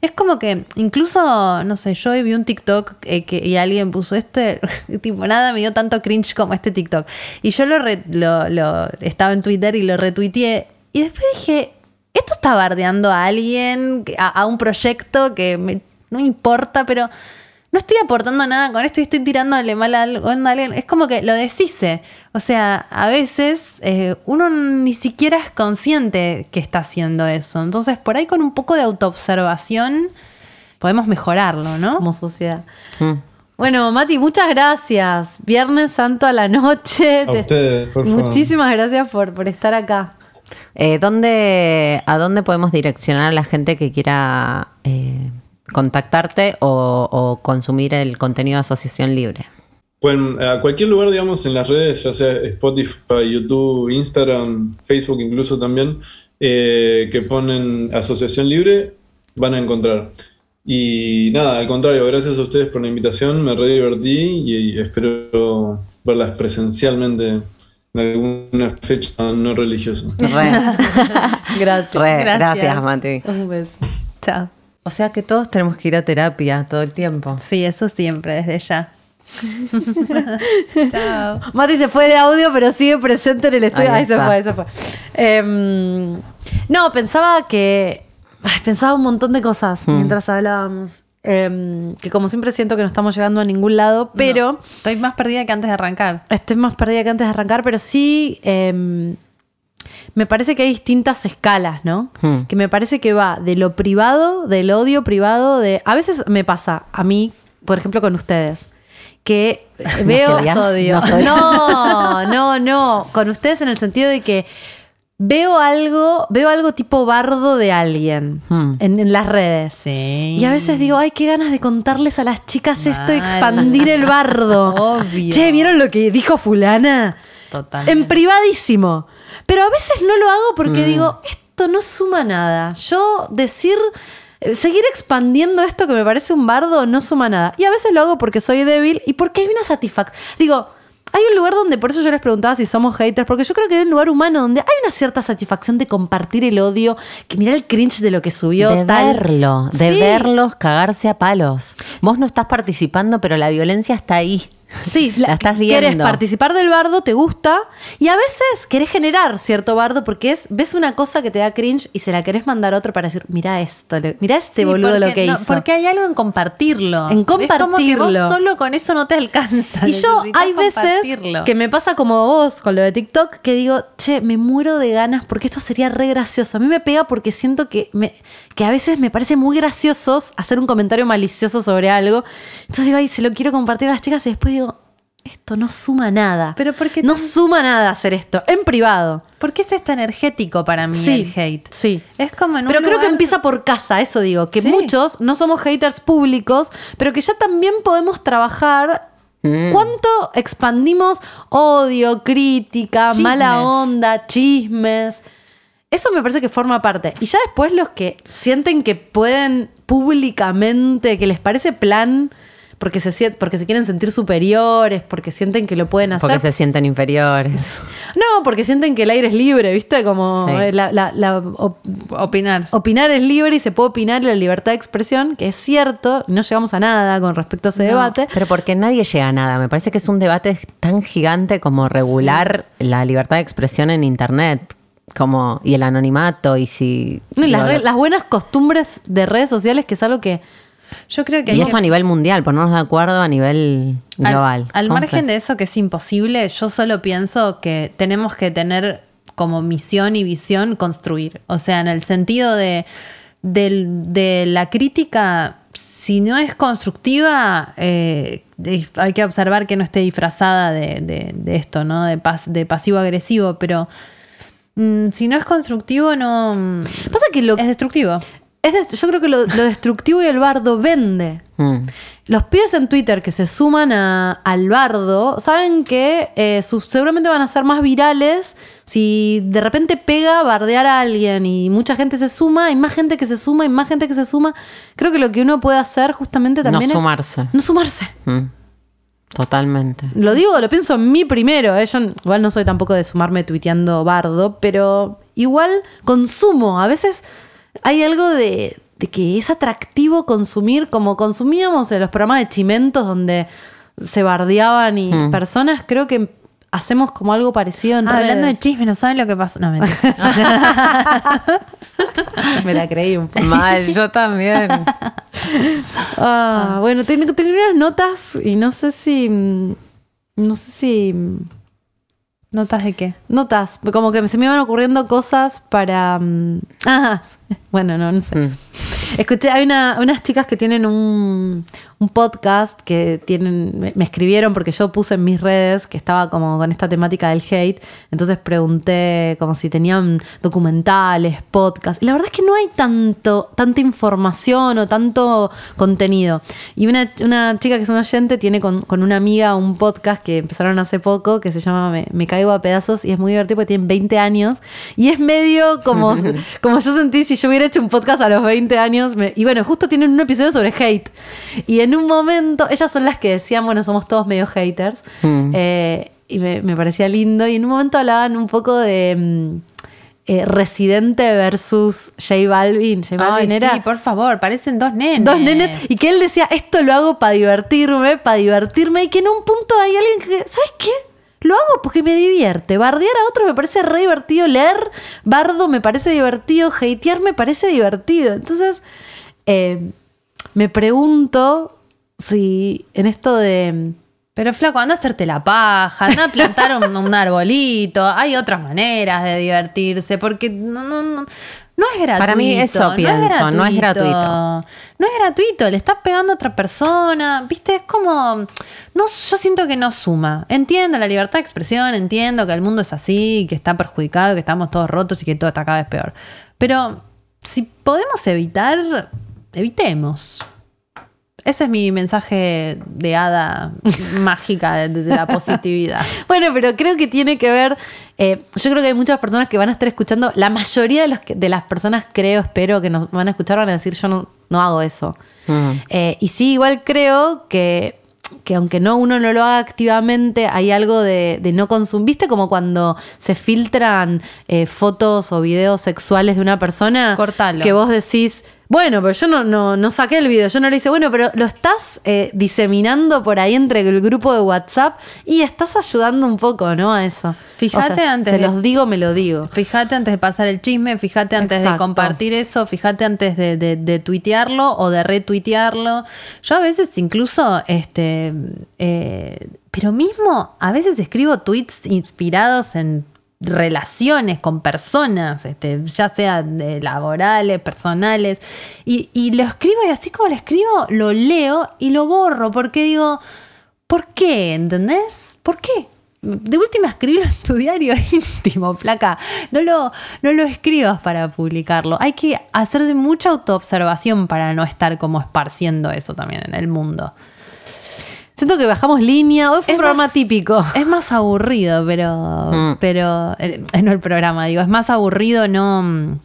Es como que incluso, no sé, yo vi un TikTok eh, que, y alguien puso este, tipo, nada me dio tanto cringe como este TikTok. Y yo lo, re- lo, lo- estaba en Twitter y lo retuiteé. Y después dije, esto está bardeando a alguien, a, a un proyecto que me- no me importa, pero no estoy aportando nada con esto y estoy tirándole mal a algo- onda a alguien. Es como que lo deshice. O sea, a veces eh, uno ni siquiera es consciente que está haciendo eso. Entonces, por ahí con un poco de autoobservación podemos mejorarlo, ¿no? Como sociedad. Mm. Bueno, Mati, muchas gracias. Viernes Santo a la noche. A Te- ustedes, por favor. Muchísimas gracias por, por estar acá. Eh, ¿dónde, ¿A dónde podemos direccionar a la gente que quiera eh, contactarte o, consumir el contenido de Asociación Libre? Pueden, a cualquier lugar, digamos, en las redes, ya sea Spotify, YouTube, Instagram, Facebook incluso también, eh, que ponen Asociación Libre, van a encontrar. Y nada, al contrario, gracias a ustedes por la invitación, me re divertí y, espero verlas presencialmente en alguna fecha no religiosa. Re, Gracias. re, Gracias. gracias, Mati. Un beso. Chao. O sea que todos tenemos que ir a terapia todo el tiempo. Sí, eso siempre, desde ya. Chao. Mati se fue de audio, pero sigue presente en el estudio. Ahí Ahí, se fue, ahí se fue. No, pensaba que. ay, pensaba un montón de cosas Mm. mientras hablábamos. Em, que como siempre siento que no estamos llegando a ningún lado, pero. No, estoy más perdida que antes de arrancar. Estoy más perdida que antes de arrancar, pero sí em, me parece que hay distintas escalas, ¿no? Hmm. Que me parece que va de lo privado, del odio privado, de... A veces me pasa, a mí, por ejemplo, con ustedes, que veo... odias? odio. ¿Nos odias? No, no, no. Con ustedes en el sentido de que veo algo, veo algo tipo bardo de alguien Hmm. en, en las redes. Sí. Y a veces digo, ay, qué ganas de contarles a las chicas esto, Mal. expandir el bardo. Obvio. Che, ¿vieron lo que dijo fulana? Total. En privadísimo. Pero a veces no lo hago Mm. porque digo, esto no suma nada. Yo decir, eh, seguir expandiendo esto que me parece un bardo no suma nada. Y a veces lo hago porque soy débil y porque hay una satisfacción. Digo, hay un lugar donde, por eso yo les preguntaba si somos haters, porque yo creo que hay un lugar humano donde hay una cierta satisfacción de compartir el odio, que mirar el cringe de lo que subió. de tal. verlo, de Sí. verlos cagarse a palos. Vos no estás participando, pero la violencia está ahí. Sí, la estás Querés viendo. participar del bardo, te gusta, y a veces querés generar cierto bardo porque es, ves una cosa que te da cringe y se la querés mandar a otro para decir, mira esto, mira este Sí, boludo porque lo que no, hizo. Porque hay algo en compartirlo. En Es como que compartirlo. vos solo con eso no te alcanza. Y yo hay veces compartirlo. que me pasa como vos con lo de TikTok que digo, che, me muero de ganas porque esto sería re gracioso. A mí me pega porque siento que, me, que a veces me parece muy gracioso hacer un comentario malicioso sobre algo. Entonces digo, ay, se lo quiero compartir a las chicas y después digo, esto no suma nada. Pero porque no suma nada hacer esto en privado. ¿Por qué es este energético para mí Sí, el hate? sí. Es como en un Pero creo que empieza por casa, eso digo, que Sí. muchos no somos haters públicos, pero que ya también podemos trabajar. Mm. ¿Cuánto expandimos odio, crítica, Chismes. mala onda, chismes? Eso me parece que forma parte. Y ya después los que sienten que pueden públicamente, que les parece plan porque se, porque se quieren sentir superiores, porque sienten que lo pueden hacer. Porque se sienten inferiores. No, porque sienten que el aire es libre, ¿viste? Como Sí. eh, la, la- la op- Opinar. opinar es libre y se puede opinar y la libertad de expresión, que es cierto, no llegamos a nada con respecto a ese debate. Pero porque nadie llega a nada. Me parece que es un debate tan gigante como regular la libertad de expresión en Internet. Como, y el anonimato, y si. No, y las, lo- re- las buenas costumbres de redes sociales, que es algo que Yo creo que y eso a nivel mundial, ponernos de acuerdo a nivel Al- global. Al, margen de eso que es imposible, yo solo pienso que tenemos que tener como misión y visión construir. O sea, en el sentido de, de la crítica, si no es constructiva, eh, de- hay que observar que no esté disfrazada de, esto, ¿no? De, pas- de pasivo-agresivo, pero mm, si no es constructivo, no... Pasa que lo Es destructivo. Es de- yo creo que lo, lo destructivo y el bardo vende. mm. Los pibes en Twitter que se suman a- al bardo saben que eh, sus- seguramente van a ser más virales si de repente pega bardear a alguien y mucha gente se suma, hay más gente que se suma y más gente que se suma. Creo que lo que uno puede hacer justamente No también es sumarse. no sumarse. Mm. Totalmente. Lo digo, lo pienso en mí primero. eh, Yo igual no soy tampoco de sumarme tuiteando bardo, pero igual consumo. A veces hay algo de, de que es atractivo consumir, como consumíamos en los programas de chimentos donde se bardeaban y Mm. personas. Creo que hacemos como algo parecido en Ah, hablando de chisme, ¿no saben lo que pasó? No, mentira. Me la creí un poco. Mal, yo también. Ah, bueno, tengo tenía unas notas y no sé si. No sé si. ¿Notas de qué? Notas, como que se me iban ocurriendo cosas para... Ah, bueno, no, no sé. Mm. Escuché, hay una- unas chicas que tienen un, un podcast que tienen, me, me escribieron porque yo puse en mis redes que estaba como con esta temática del hate, entonces pregunté como si tenían documentales, podcasts, y la verdad es que no hay tanto, tanta información o tanto contenido. Y una, una chica que es una oyente tiene con, con una amiga un podcast que empezaron hace poco que se llama Me, Me caigo a pedazos y es muy divertido porque tienen 20 años y es medio como, como yo sentí si yo hubiera hecho un podcast a los 20 años. me- y bueno, justo tienen un episodio sobre hate. Y en un momento, ellas son las que decían, bueno, somos todos medio haters. Mm. Eh, y me, me parecía lindo. Y en un momento hablaban un poco de mm, eh, Residente versus J Balvin. J Balvin Ay, era sí, por favor, parecen dos nenes. dos nenes y que él decía esto lo hago para divertirme, para divertirme y que en un punto hay alguien que, ¿sabes qué? Lo hago porque me divierte. Bardear a otros me parece re divertido. Leer bardo me parece divertido. Hatear me parece divertido. Entonces, eh, me pregunto si en esto de... Pero flaco, anda a hacerte la paja, anda a plantar un, un arbolito. Hay otras maneras de divertirse, porque no, no, no, no es gratuito. Para mí eso pienso, no es gratuito. No es gratuito, le estás pegando a otra persona. Viste, es como. No, yo siento que no suma. Entiendo la libertad de expresión, entiendo que el mundo es así, que está perjudicado, que estamos todos rotos y que todo está cada vez peor. Pero si podemos evitar, evitemos. Ese es mi mensaje de hada mágica de, de la positividad. Bueno, pero creo que tiene que ver. eh, yo creo que hay muchas personas que van a estar escuchando. La mayoría de, los que- de las personas, creo, espero que nos van a escuchar, van a decir: Yo no, no hago eso. Mm. Eh, y sí, igual creo que, que aunque no uno no lo haga activamente, hay algo de, de no consumir. ¿Viste como cuando se filtran eh, fotos o videos sexuales de una persona? Cortalo. Que vos decís. Bueno, pero yo no, no, no saqué el video, yo no le hice, bueno, pero lo estás eh, diseminando por ahí entre el grupo de WhatsApp y estás ayudando un poco, ¿no? A eso. Fíjate O sea, antes Se de- los digo, me lo digo. Fíjate antes de pasar el chisme, fíjate antes de compartir eso, fíjate antes de, de- de tuitearlo o de retuitearlo. Yo a veces incluso, este, eh, pero mismo, a veces escribo tweets inspirados en relaciones con personas, este, ya sea de laborales, personales, y, y lo escribo y así como lo escribo, lo leo y lo borro, porque digo, ¿por qué? ¿Entendés? ¿Por qué? De última escribirlo en tu diario íntimo, placa. No lo, no lo escribas para publicarlo. Hay que hacer mucha autoobservación para no estar como esparciendo eso también en el mundo. Siento que bajamos línea. Hoy fue Es un programa más- típico. Es más aburrido, pero. Mm. Pero. eh, no el programa, digo. Es más aburrido, no. mm,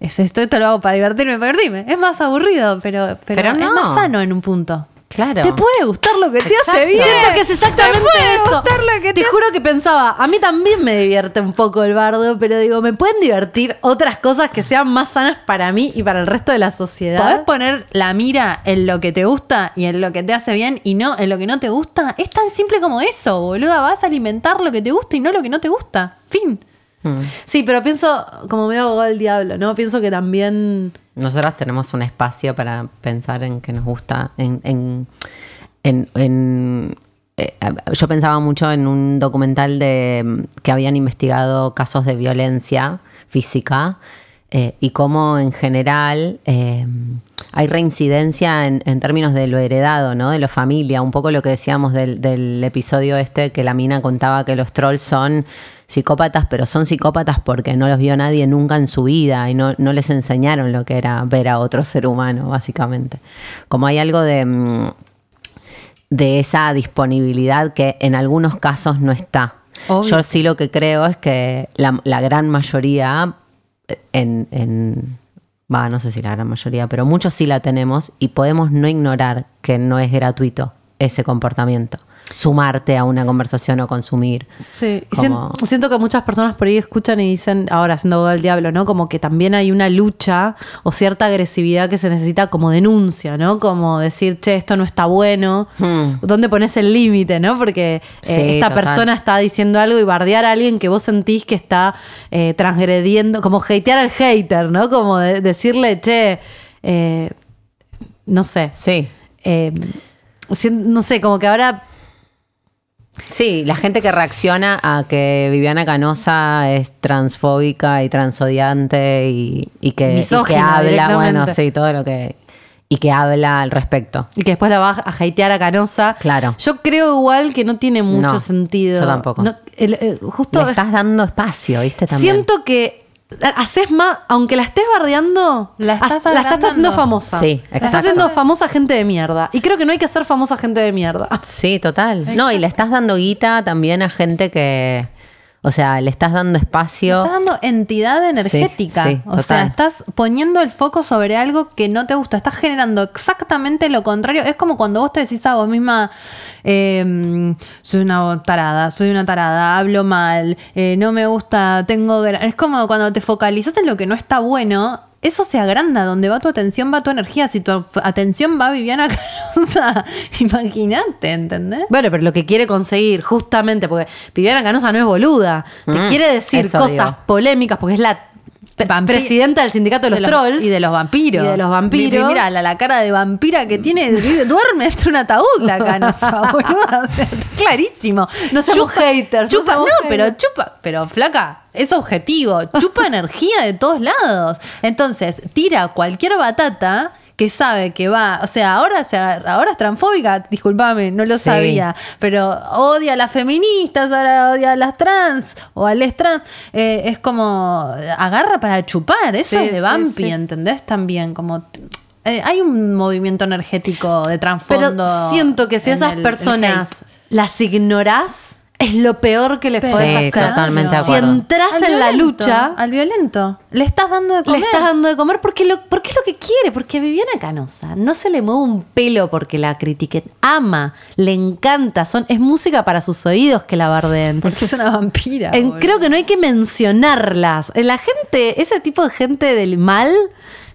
Es esto, esto lo hago para divertirme, para divertirme. Es más aburrido, pero, pero, Pero es no. más sano en un punto. Claro. Te puede gustar lo que te hace bien. Siento que es exactamente Te puede eso. gustar lo que te te juro que pensaba, a mí también me divierte un poco el bardo, pero digo, me pueden divertir otras cosas que sean más sanas para mí y para el resto de la Podés sociedad. poner la mira en lo que te gusta y en lo que te hace bien y no en lo que no te gusta. Es tan simple como eso, boluda. Vas a alimentar lo que te gusta y no lo que no te gusta. Fin. Mm. Sí, pero pienso, como me abogado el diablo, ¿no? Pienso que también Nosotras tenemos un espacio para pensar en qué nos gusta, en- eh, yo pensaba mucho en un documental de mm, que habían investigado casos de violencia física eh, y cómo en general eh, hay reincidencia en, en términos de lo heredado, ¿no? De lo familia, un poco lo que decíamos del, del episodio este que la mina contaba que los trolls son psicópatas, pero son psicópatas porque no los vio nadie nunca en su vida y no, no les enseñaron lo que era ver a otro ser humano, básicamente. Como hay algo de, mm, de esa disponibilidad que en algunos casos no está. Obvio. Yo sí lo que creo es que la, la gran mayoría en, en- va, no sé si la gran mayoría, pero muchos sí la tenemos y podemos no ignorar que no es gratuito ese comportamiento. Sumarte a una conversación o consumir. Sí, y Como- sien- siento que muchas personas por ahí escuchan y dicen, ahora haciendo abogado del diablo, ¿no? Como que también hay una lucha o cierta agresividad que se necesita como denuncia, ¿no? Como decir, che, esto no está bueno. Hmm. ¿Dónde pones el límite, no? Porque eh, Sí, esta total. persona está diciendo algo y bardear a alguien que vos sentís que está eh, transgrediendo, como hatear al hater, ¿no? Como de- decirle, che, eh, no sé. Sí. no sé, como que ahora Sí, la gente que reacciona a que Viviana Canosa es transfóbica y transodiante y, y que, y que Misógina habla, bueno, sí, todo lo que. y que habla al respecto. Y que después la va a hatear a Canosa. Claro. Yo creo igual que no tiene mucho No, sentido. yo tampoco. No, el- eh, justo Le estás dando espacio, ¿viste? También. siento que haces más, aunque la estés bardeando, La estás haz- la estás haciendo famosa. Sí, La estás exacto. haciendo famosa gente de mierda. Y creo que no hay que hacer famosa gente de mierda. Sí, total. No, y le estás dando guita también a gente que. O sea, le estás dando espacio. Estás dando entidad energética. sí, o sea, estás poniendo el foco sobre algo que no te gusta. Estás generando exactamente lo contrario. Es como cuando vos te decís a vos misma, eh, soy una tarada, soy una tarada, hablo mal, eh, no me gusta, tengo... gra-". Es como cuando te focalizas en lo que no está bueno. Eso se agranda, donde va tu atención, va tu energía. Si tu atención va a Viviana Canosa, imagínate, ¿entendés? Bueno, pero lo que quiere conseguir, justamente, porque Viviana Canosa no es boluda, te Mm, quiere decir cosas digo. polémicas, porque es la presidenta del sindicato de los, de trolls. y de los vampiros. Y de los vampiros. Mi- Mira, la, la cara de vampira que tiene, duerme dentro de un ataúd la canosa, boluda. Clarísimo. No seamos haters, no Chupa, no, pero haters. chupa, pero flaca, es objetivo. Chupa energía de todos lados. Entonces, tira cualquier batata que sabe que va, o sea, ahora, se agarra- ahora es transfóbica, discúlpame, no lo Sí. sabía, pero odia a las feministas, ahora odia a las trans o a les trans, eh, es como agarra para chupar, eso Sí, es de sí. ¿entendés? También como eh, hay un movimiento energético de Pero trasfondo. siento que si esas el- personas las ignorás, es lo peor que les Pero- podés Sí, hacer. totalmente Si entras en la lucha, Al violento. Le estás dando de le comer. estás dando de comer porque, lo, porque es lo que quiere. Porque a Viviana Canosa no se le mueve un pelo porque la critiquen. Ama, le encanta. Son, es música para sus oídos que la bardeen. Porque es una vampira. En- creo que no hay que mencionarlas. La gente, ese tipo de gente del mal,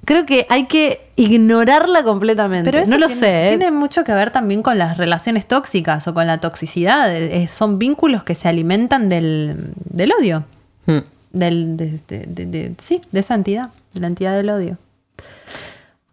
creo que hay que ignorarla completamente. Pero eso no lo tiene, sé. ¿eh? Tiene mucho que ver también con las relaciones tóxicas o con la toxicidad. Eh, son vínculos que se alimentan del, del odio. Mm. Del, de, de- de- de- sí, de esa entidad. De la entidad del odio.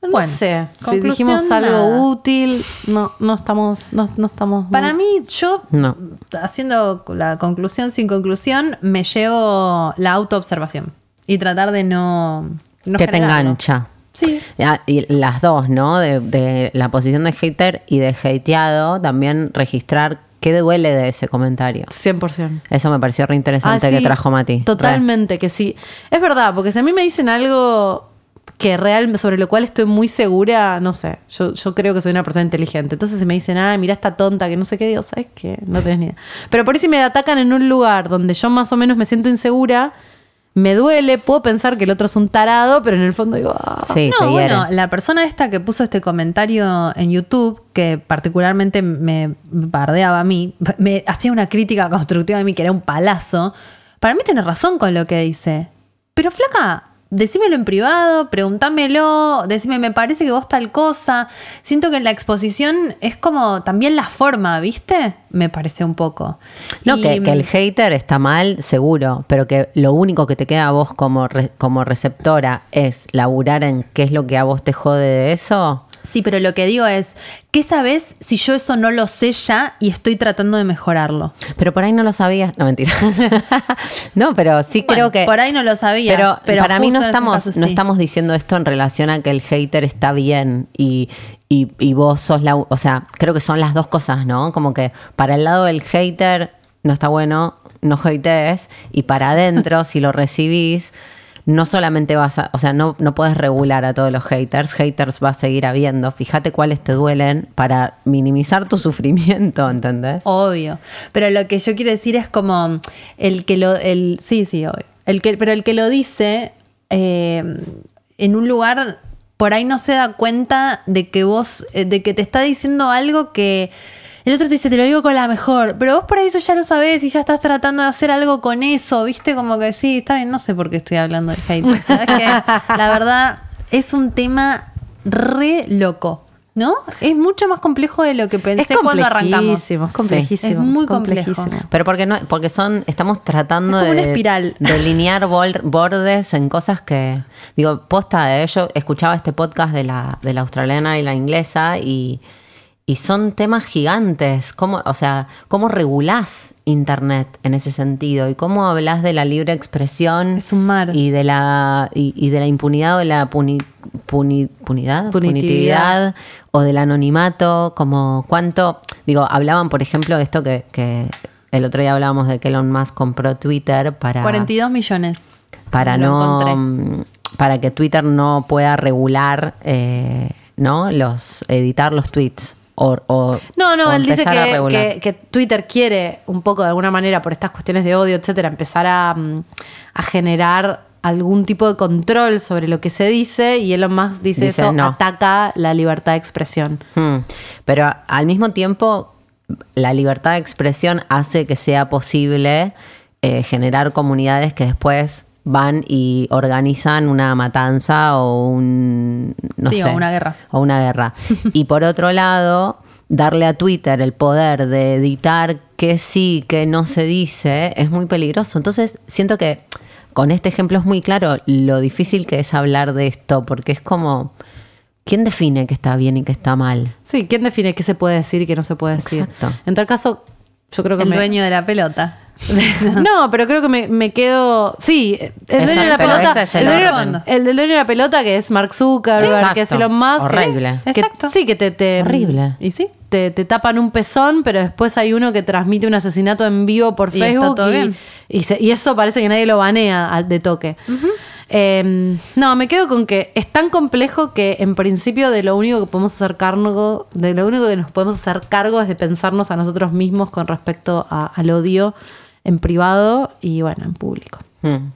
No Bueno, sé. Si dijimos algo nada. útil, no, no estamos, no, no estamos. Para muy- mí, yo, No. haciendo la conclusión sin conclusión, me llevo la autoobservación y tratar de no. No que te engancha. Sí. Ah, Y las dos, ¿no? De, de la posición de hater y de hateado, también registrar qué duele de ese comentario. 100%. Eso me pareció re interesante Ah, que trajo Mati. Re. Totalmente, que sí. Es verdad, porque si a mí me dicen algo que real, sobre lo cual estoy muy segura, no sé, yo, yo creo que soy una persona inteligente. Entonces si me dicen, ay, mira esta tonta, que no sé qué, digo, ¿sabes qué? No tenés ni idea. Pero por ahí si me atacan en un lugar donde yo más o menos me siento insegura, me duele, puedo pensar que el otro es un tarado, pero en el fondo digo, ah, Sí, no, hiere. bueno, la persona esta que puso este comentario en YouTube, que particularmente me bardeaba a mí, me hacía una crítica constructiva a mí que era un palazo, para mí tiene razón con lo que dice. Pero flaca, decímelo en privado, pregúntamelo, decime, me parece que vos tal cosa. Siento que en la exposición es como también la forma, ¿viste? Me parece un poco. No, Y, que, que el hater está mal, seguro, pero que lo único que te queda a vos como, re- como receptora es laburar en qué es lo que a vos te jode de eso. Sí, pero lo que digo es, ¿qué sabes si yo eso no lo sé ya y estoy tratando de mejorarlo? Pero por ahí no lo sabías. No, mentira. no, pero sí creo que. Por ahí no lo sabías. Pero, Pero, para mí no estamos, caso no estamos diciendo esto en relación a que el hater está bien y, y- y vos sos la... O sea, creo que son las dos cosas, ¿no? Como que para el lado del hater no está bueno, no hatees, y para adentro, si lo recibís, no solamente vas a... O sea, no, no puedes regular a todos los haters, haters va a seguir habiendo. Fíjate cuáles te duelen para minimizar tu sufrimiento, ¿entendés? Obvio. Pero lo que yo quiero decir es como el que lo. El, sí, sí, obvio. El que, pero el que lo dice eh, en un lugar por ahí no se da cuenta de que vos, eh, de que te está diciendo algo que. El otro te dice, te lo digo con la mejor, pero vos por ahí eso ya lo sabés y ya estás tratando de hacer algo con eso, ¿viste? Como que sí, está bien, no sé por qué estoy hablando de hate. La verdad, es un tema re loco, ¿no? Es mucho más complejo de lo que pensé es cuando arrancamos. complejísimo, es complejísimo. Es muy complejo. complejísimo. Pero porque no, porque son, estamos tratando Es como de una espiral. delinear bol- bordes en cosas que, digo, posta, eh, yo escuchaba este podcast de la, de la australiana y la inglesa y, y son temas gigantes. ¿Cómo, o sea, cómo regulás internet en ese sentido? ¿Y cómo hablas de la libre expresión? Es un mar. Y de la, y, y de la impunidad o de la puni- puni- punidad, Punitividad. o del anonimato, como cuánto, digo, hablaban, por ejemplo, de esto que, que el otro día hablábamos de que Elon Musk compró Twitter para, 42 millones. para Lo no encontré. para que Twitter no pueda regular, eh, ¿no? Los editar los tweets. O, o- No, no, o él dice que, que- que Twitter quiere un poco de alguna manera, por estas cuestiones de odio, etcétera, empezar a, mm, a generar algún tipo de control sobre lo que se dice y Elon Musk dice, Dice, eso no. ataca la libertad de expresión. Hmm. Pero al mismo tiempo, la libertad de expresión hace que sea posible eh, generar comunidades que después van y organizan una matanza o un no Sí, o sé, una guerra. o una guerra. y por otro lado, darle a Twitter el poder de editar qué sí, qué no se dice, es muy peligroso. Entonces, siento que con este ejemplo es muy claro lo difícil que es hablar de esto, porque es como, ¿quién define qué está bien y qué está mal? Sí, ¿quién define qué se puede decir y qué no se puede decir? Exacto. En tal caso, yo creo que El me... dueño de la pelota. No, pero creo que me, me quedo. Sí, el dueño de la pelota. es el, el dueño de la- orden. el del dueño de la pelota, que es Mark Zuckerberg, Exacto. que es Elon Musk. Horrible. que- Exacto. Sí, que te, te- Horrible. ¿Y sí? Te, te tapan un pezón, pero después hay uno que transmite un asesinato en vivo por Y está Facebook. todo y, bien. y se- y eso parece que nadie lo banea al- de toque. Eh, no, me quedo con que es tan complejo que en principio de lo único que podemos hacer cargo, de lo único que nos podemos hacer cargo es de pensarnos a nosotros mismos con respecto a- al odio en privado y bueno, en público. Hmm.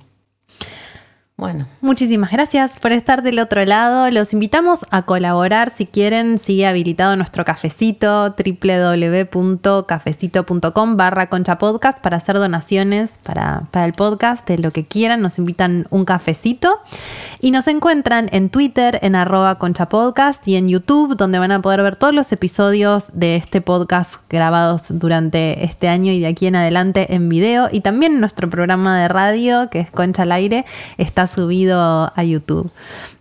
Bueno, Muchísimas gracias por estar del otro lado. Los invitamos a colaborar si quieren. Sigue habilitado nuestro cafecito www.cafecito.com barra concha podcast para hacer donaciones para, para el podcast de lo que quieran. Nos invitan un cafecito. Y nos encuentran en Twitter en arroba concha podcast y en YouTube donde van a poder ver todos los episodios de este podcast grabados durante este año y de aquí en adelante en video. Y también nuestro programa de radio que es Concha al Aire está subido a YouTube.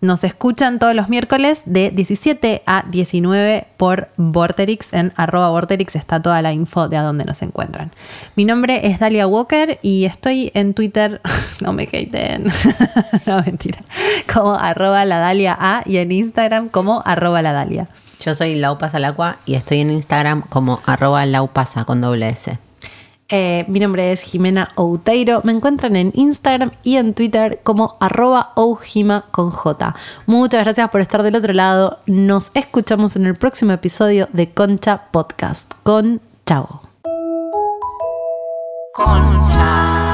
Nos escuchan todos los miércoles de 17 a 19 por Vorterix. En arroba Vorterix está toda la info de a dónde nos encuentran. Mi nombre es Dalia Walker y estoy en Twitter, no me hateen, no mentira, como arroba la Dalia A y en Instagram como arroba la Dalia. yo soy Laupasa al agua y estoy en Instagram como arroba laupasa con doble S. Eh, mi nombre es Jimena Outeiro. Me encuentran en Instagram y en Twitter como arroba oujima con. Muchas gracias por estar del otro lado. Nos escuchamos en el próximo episodio de Concha Podcast. Con chao. Concha.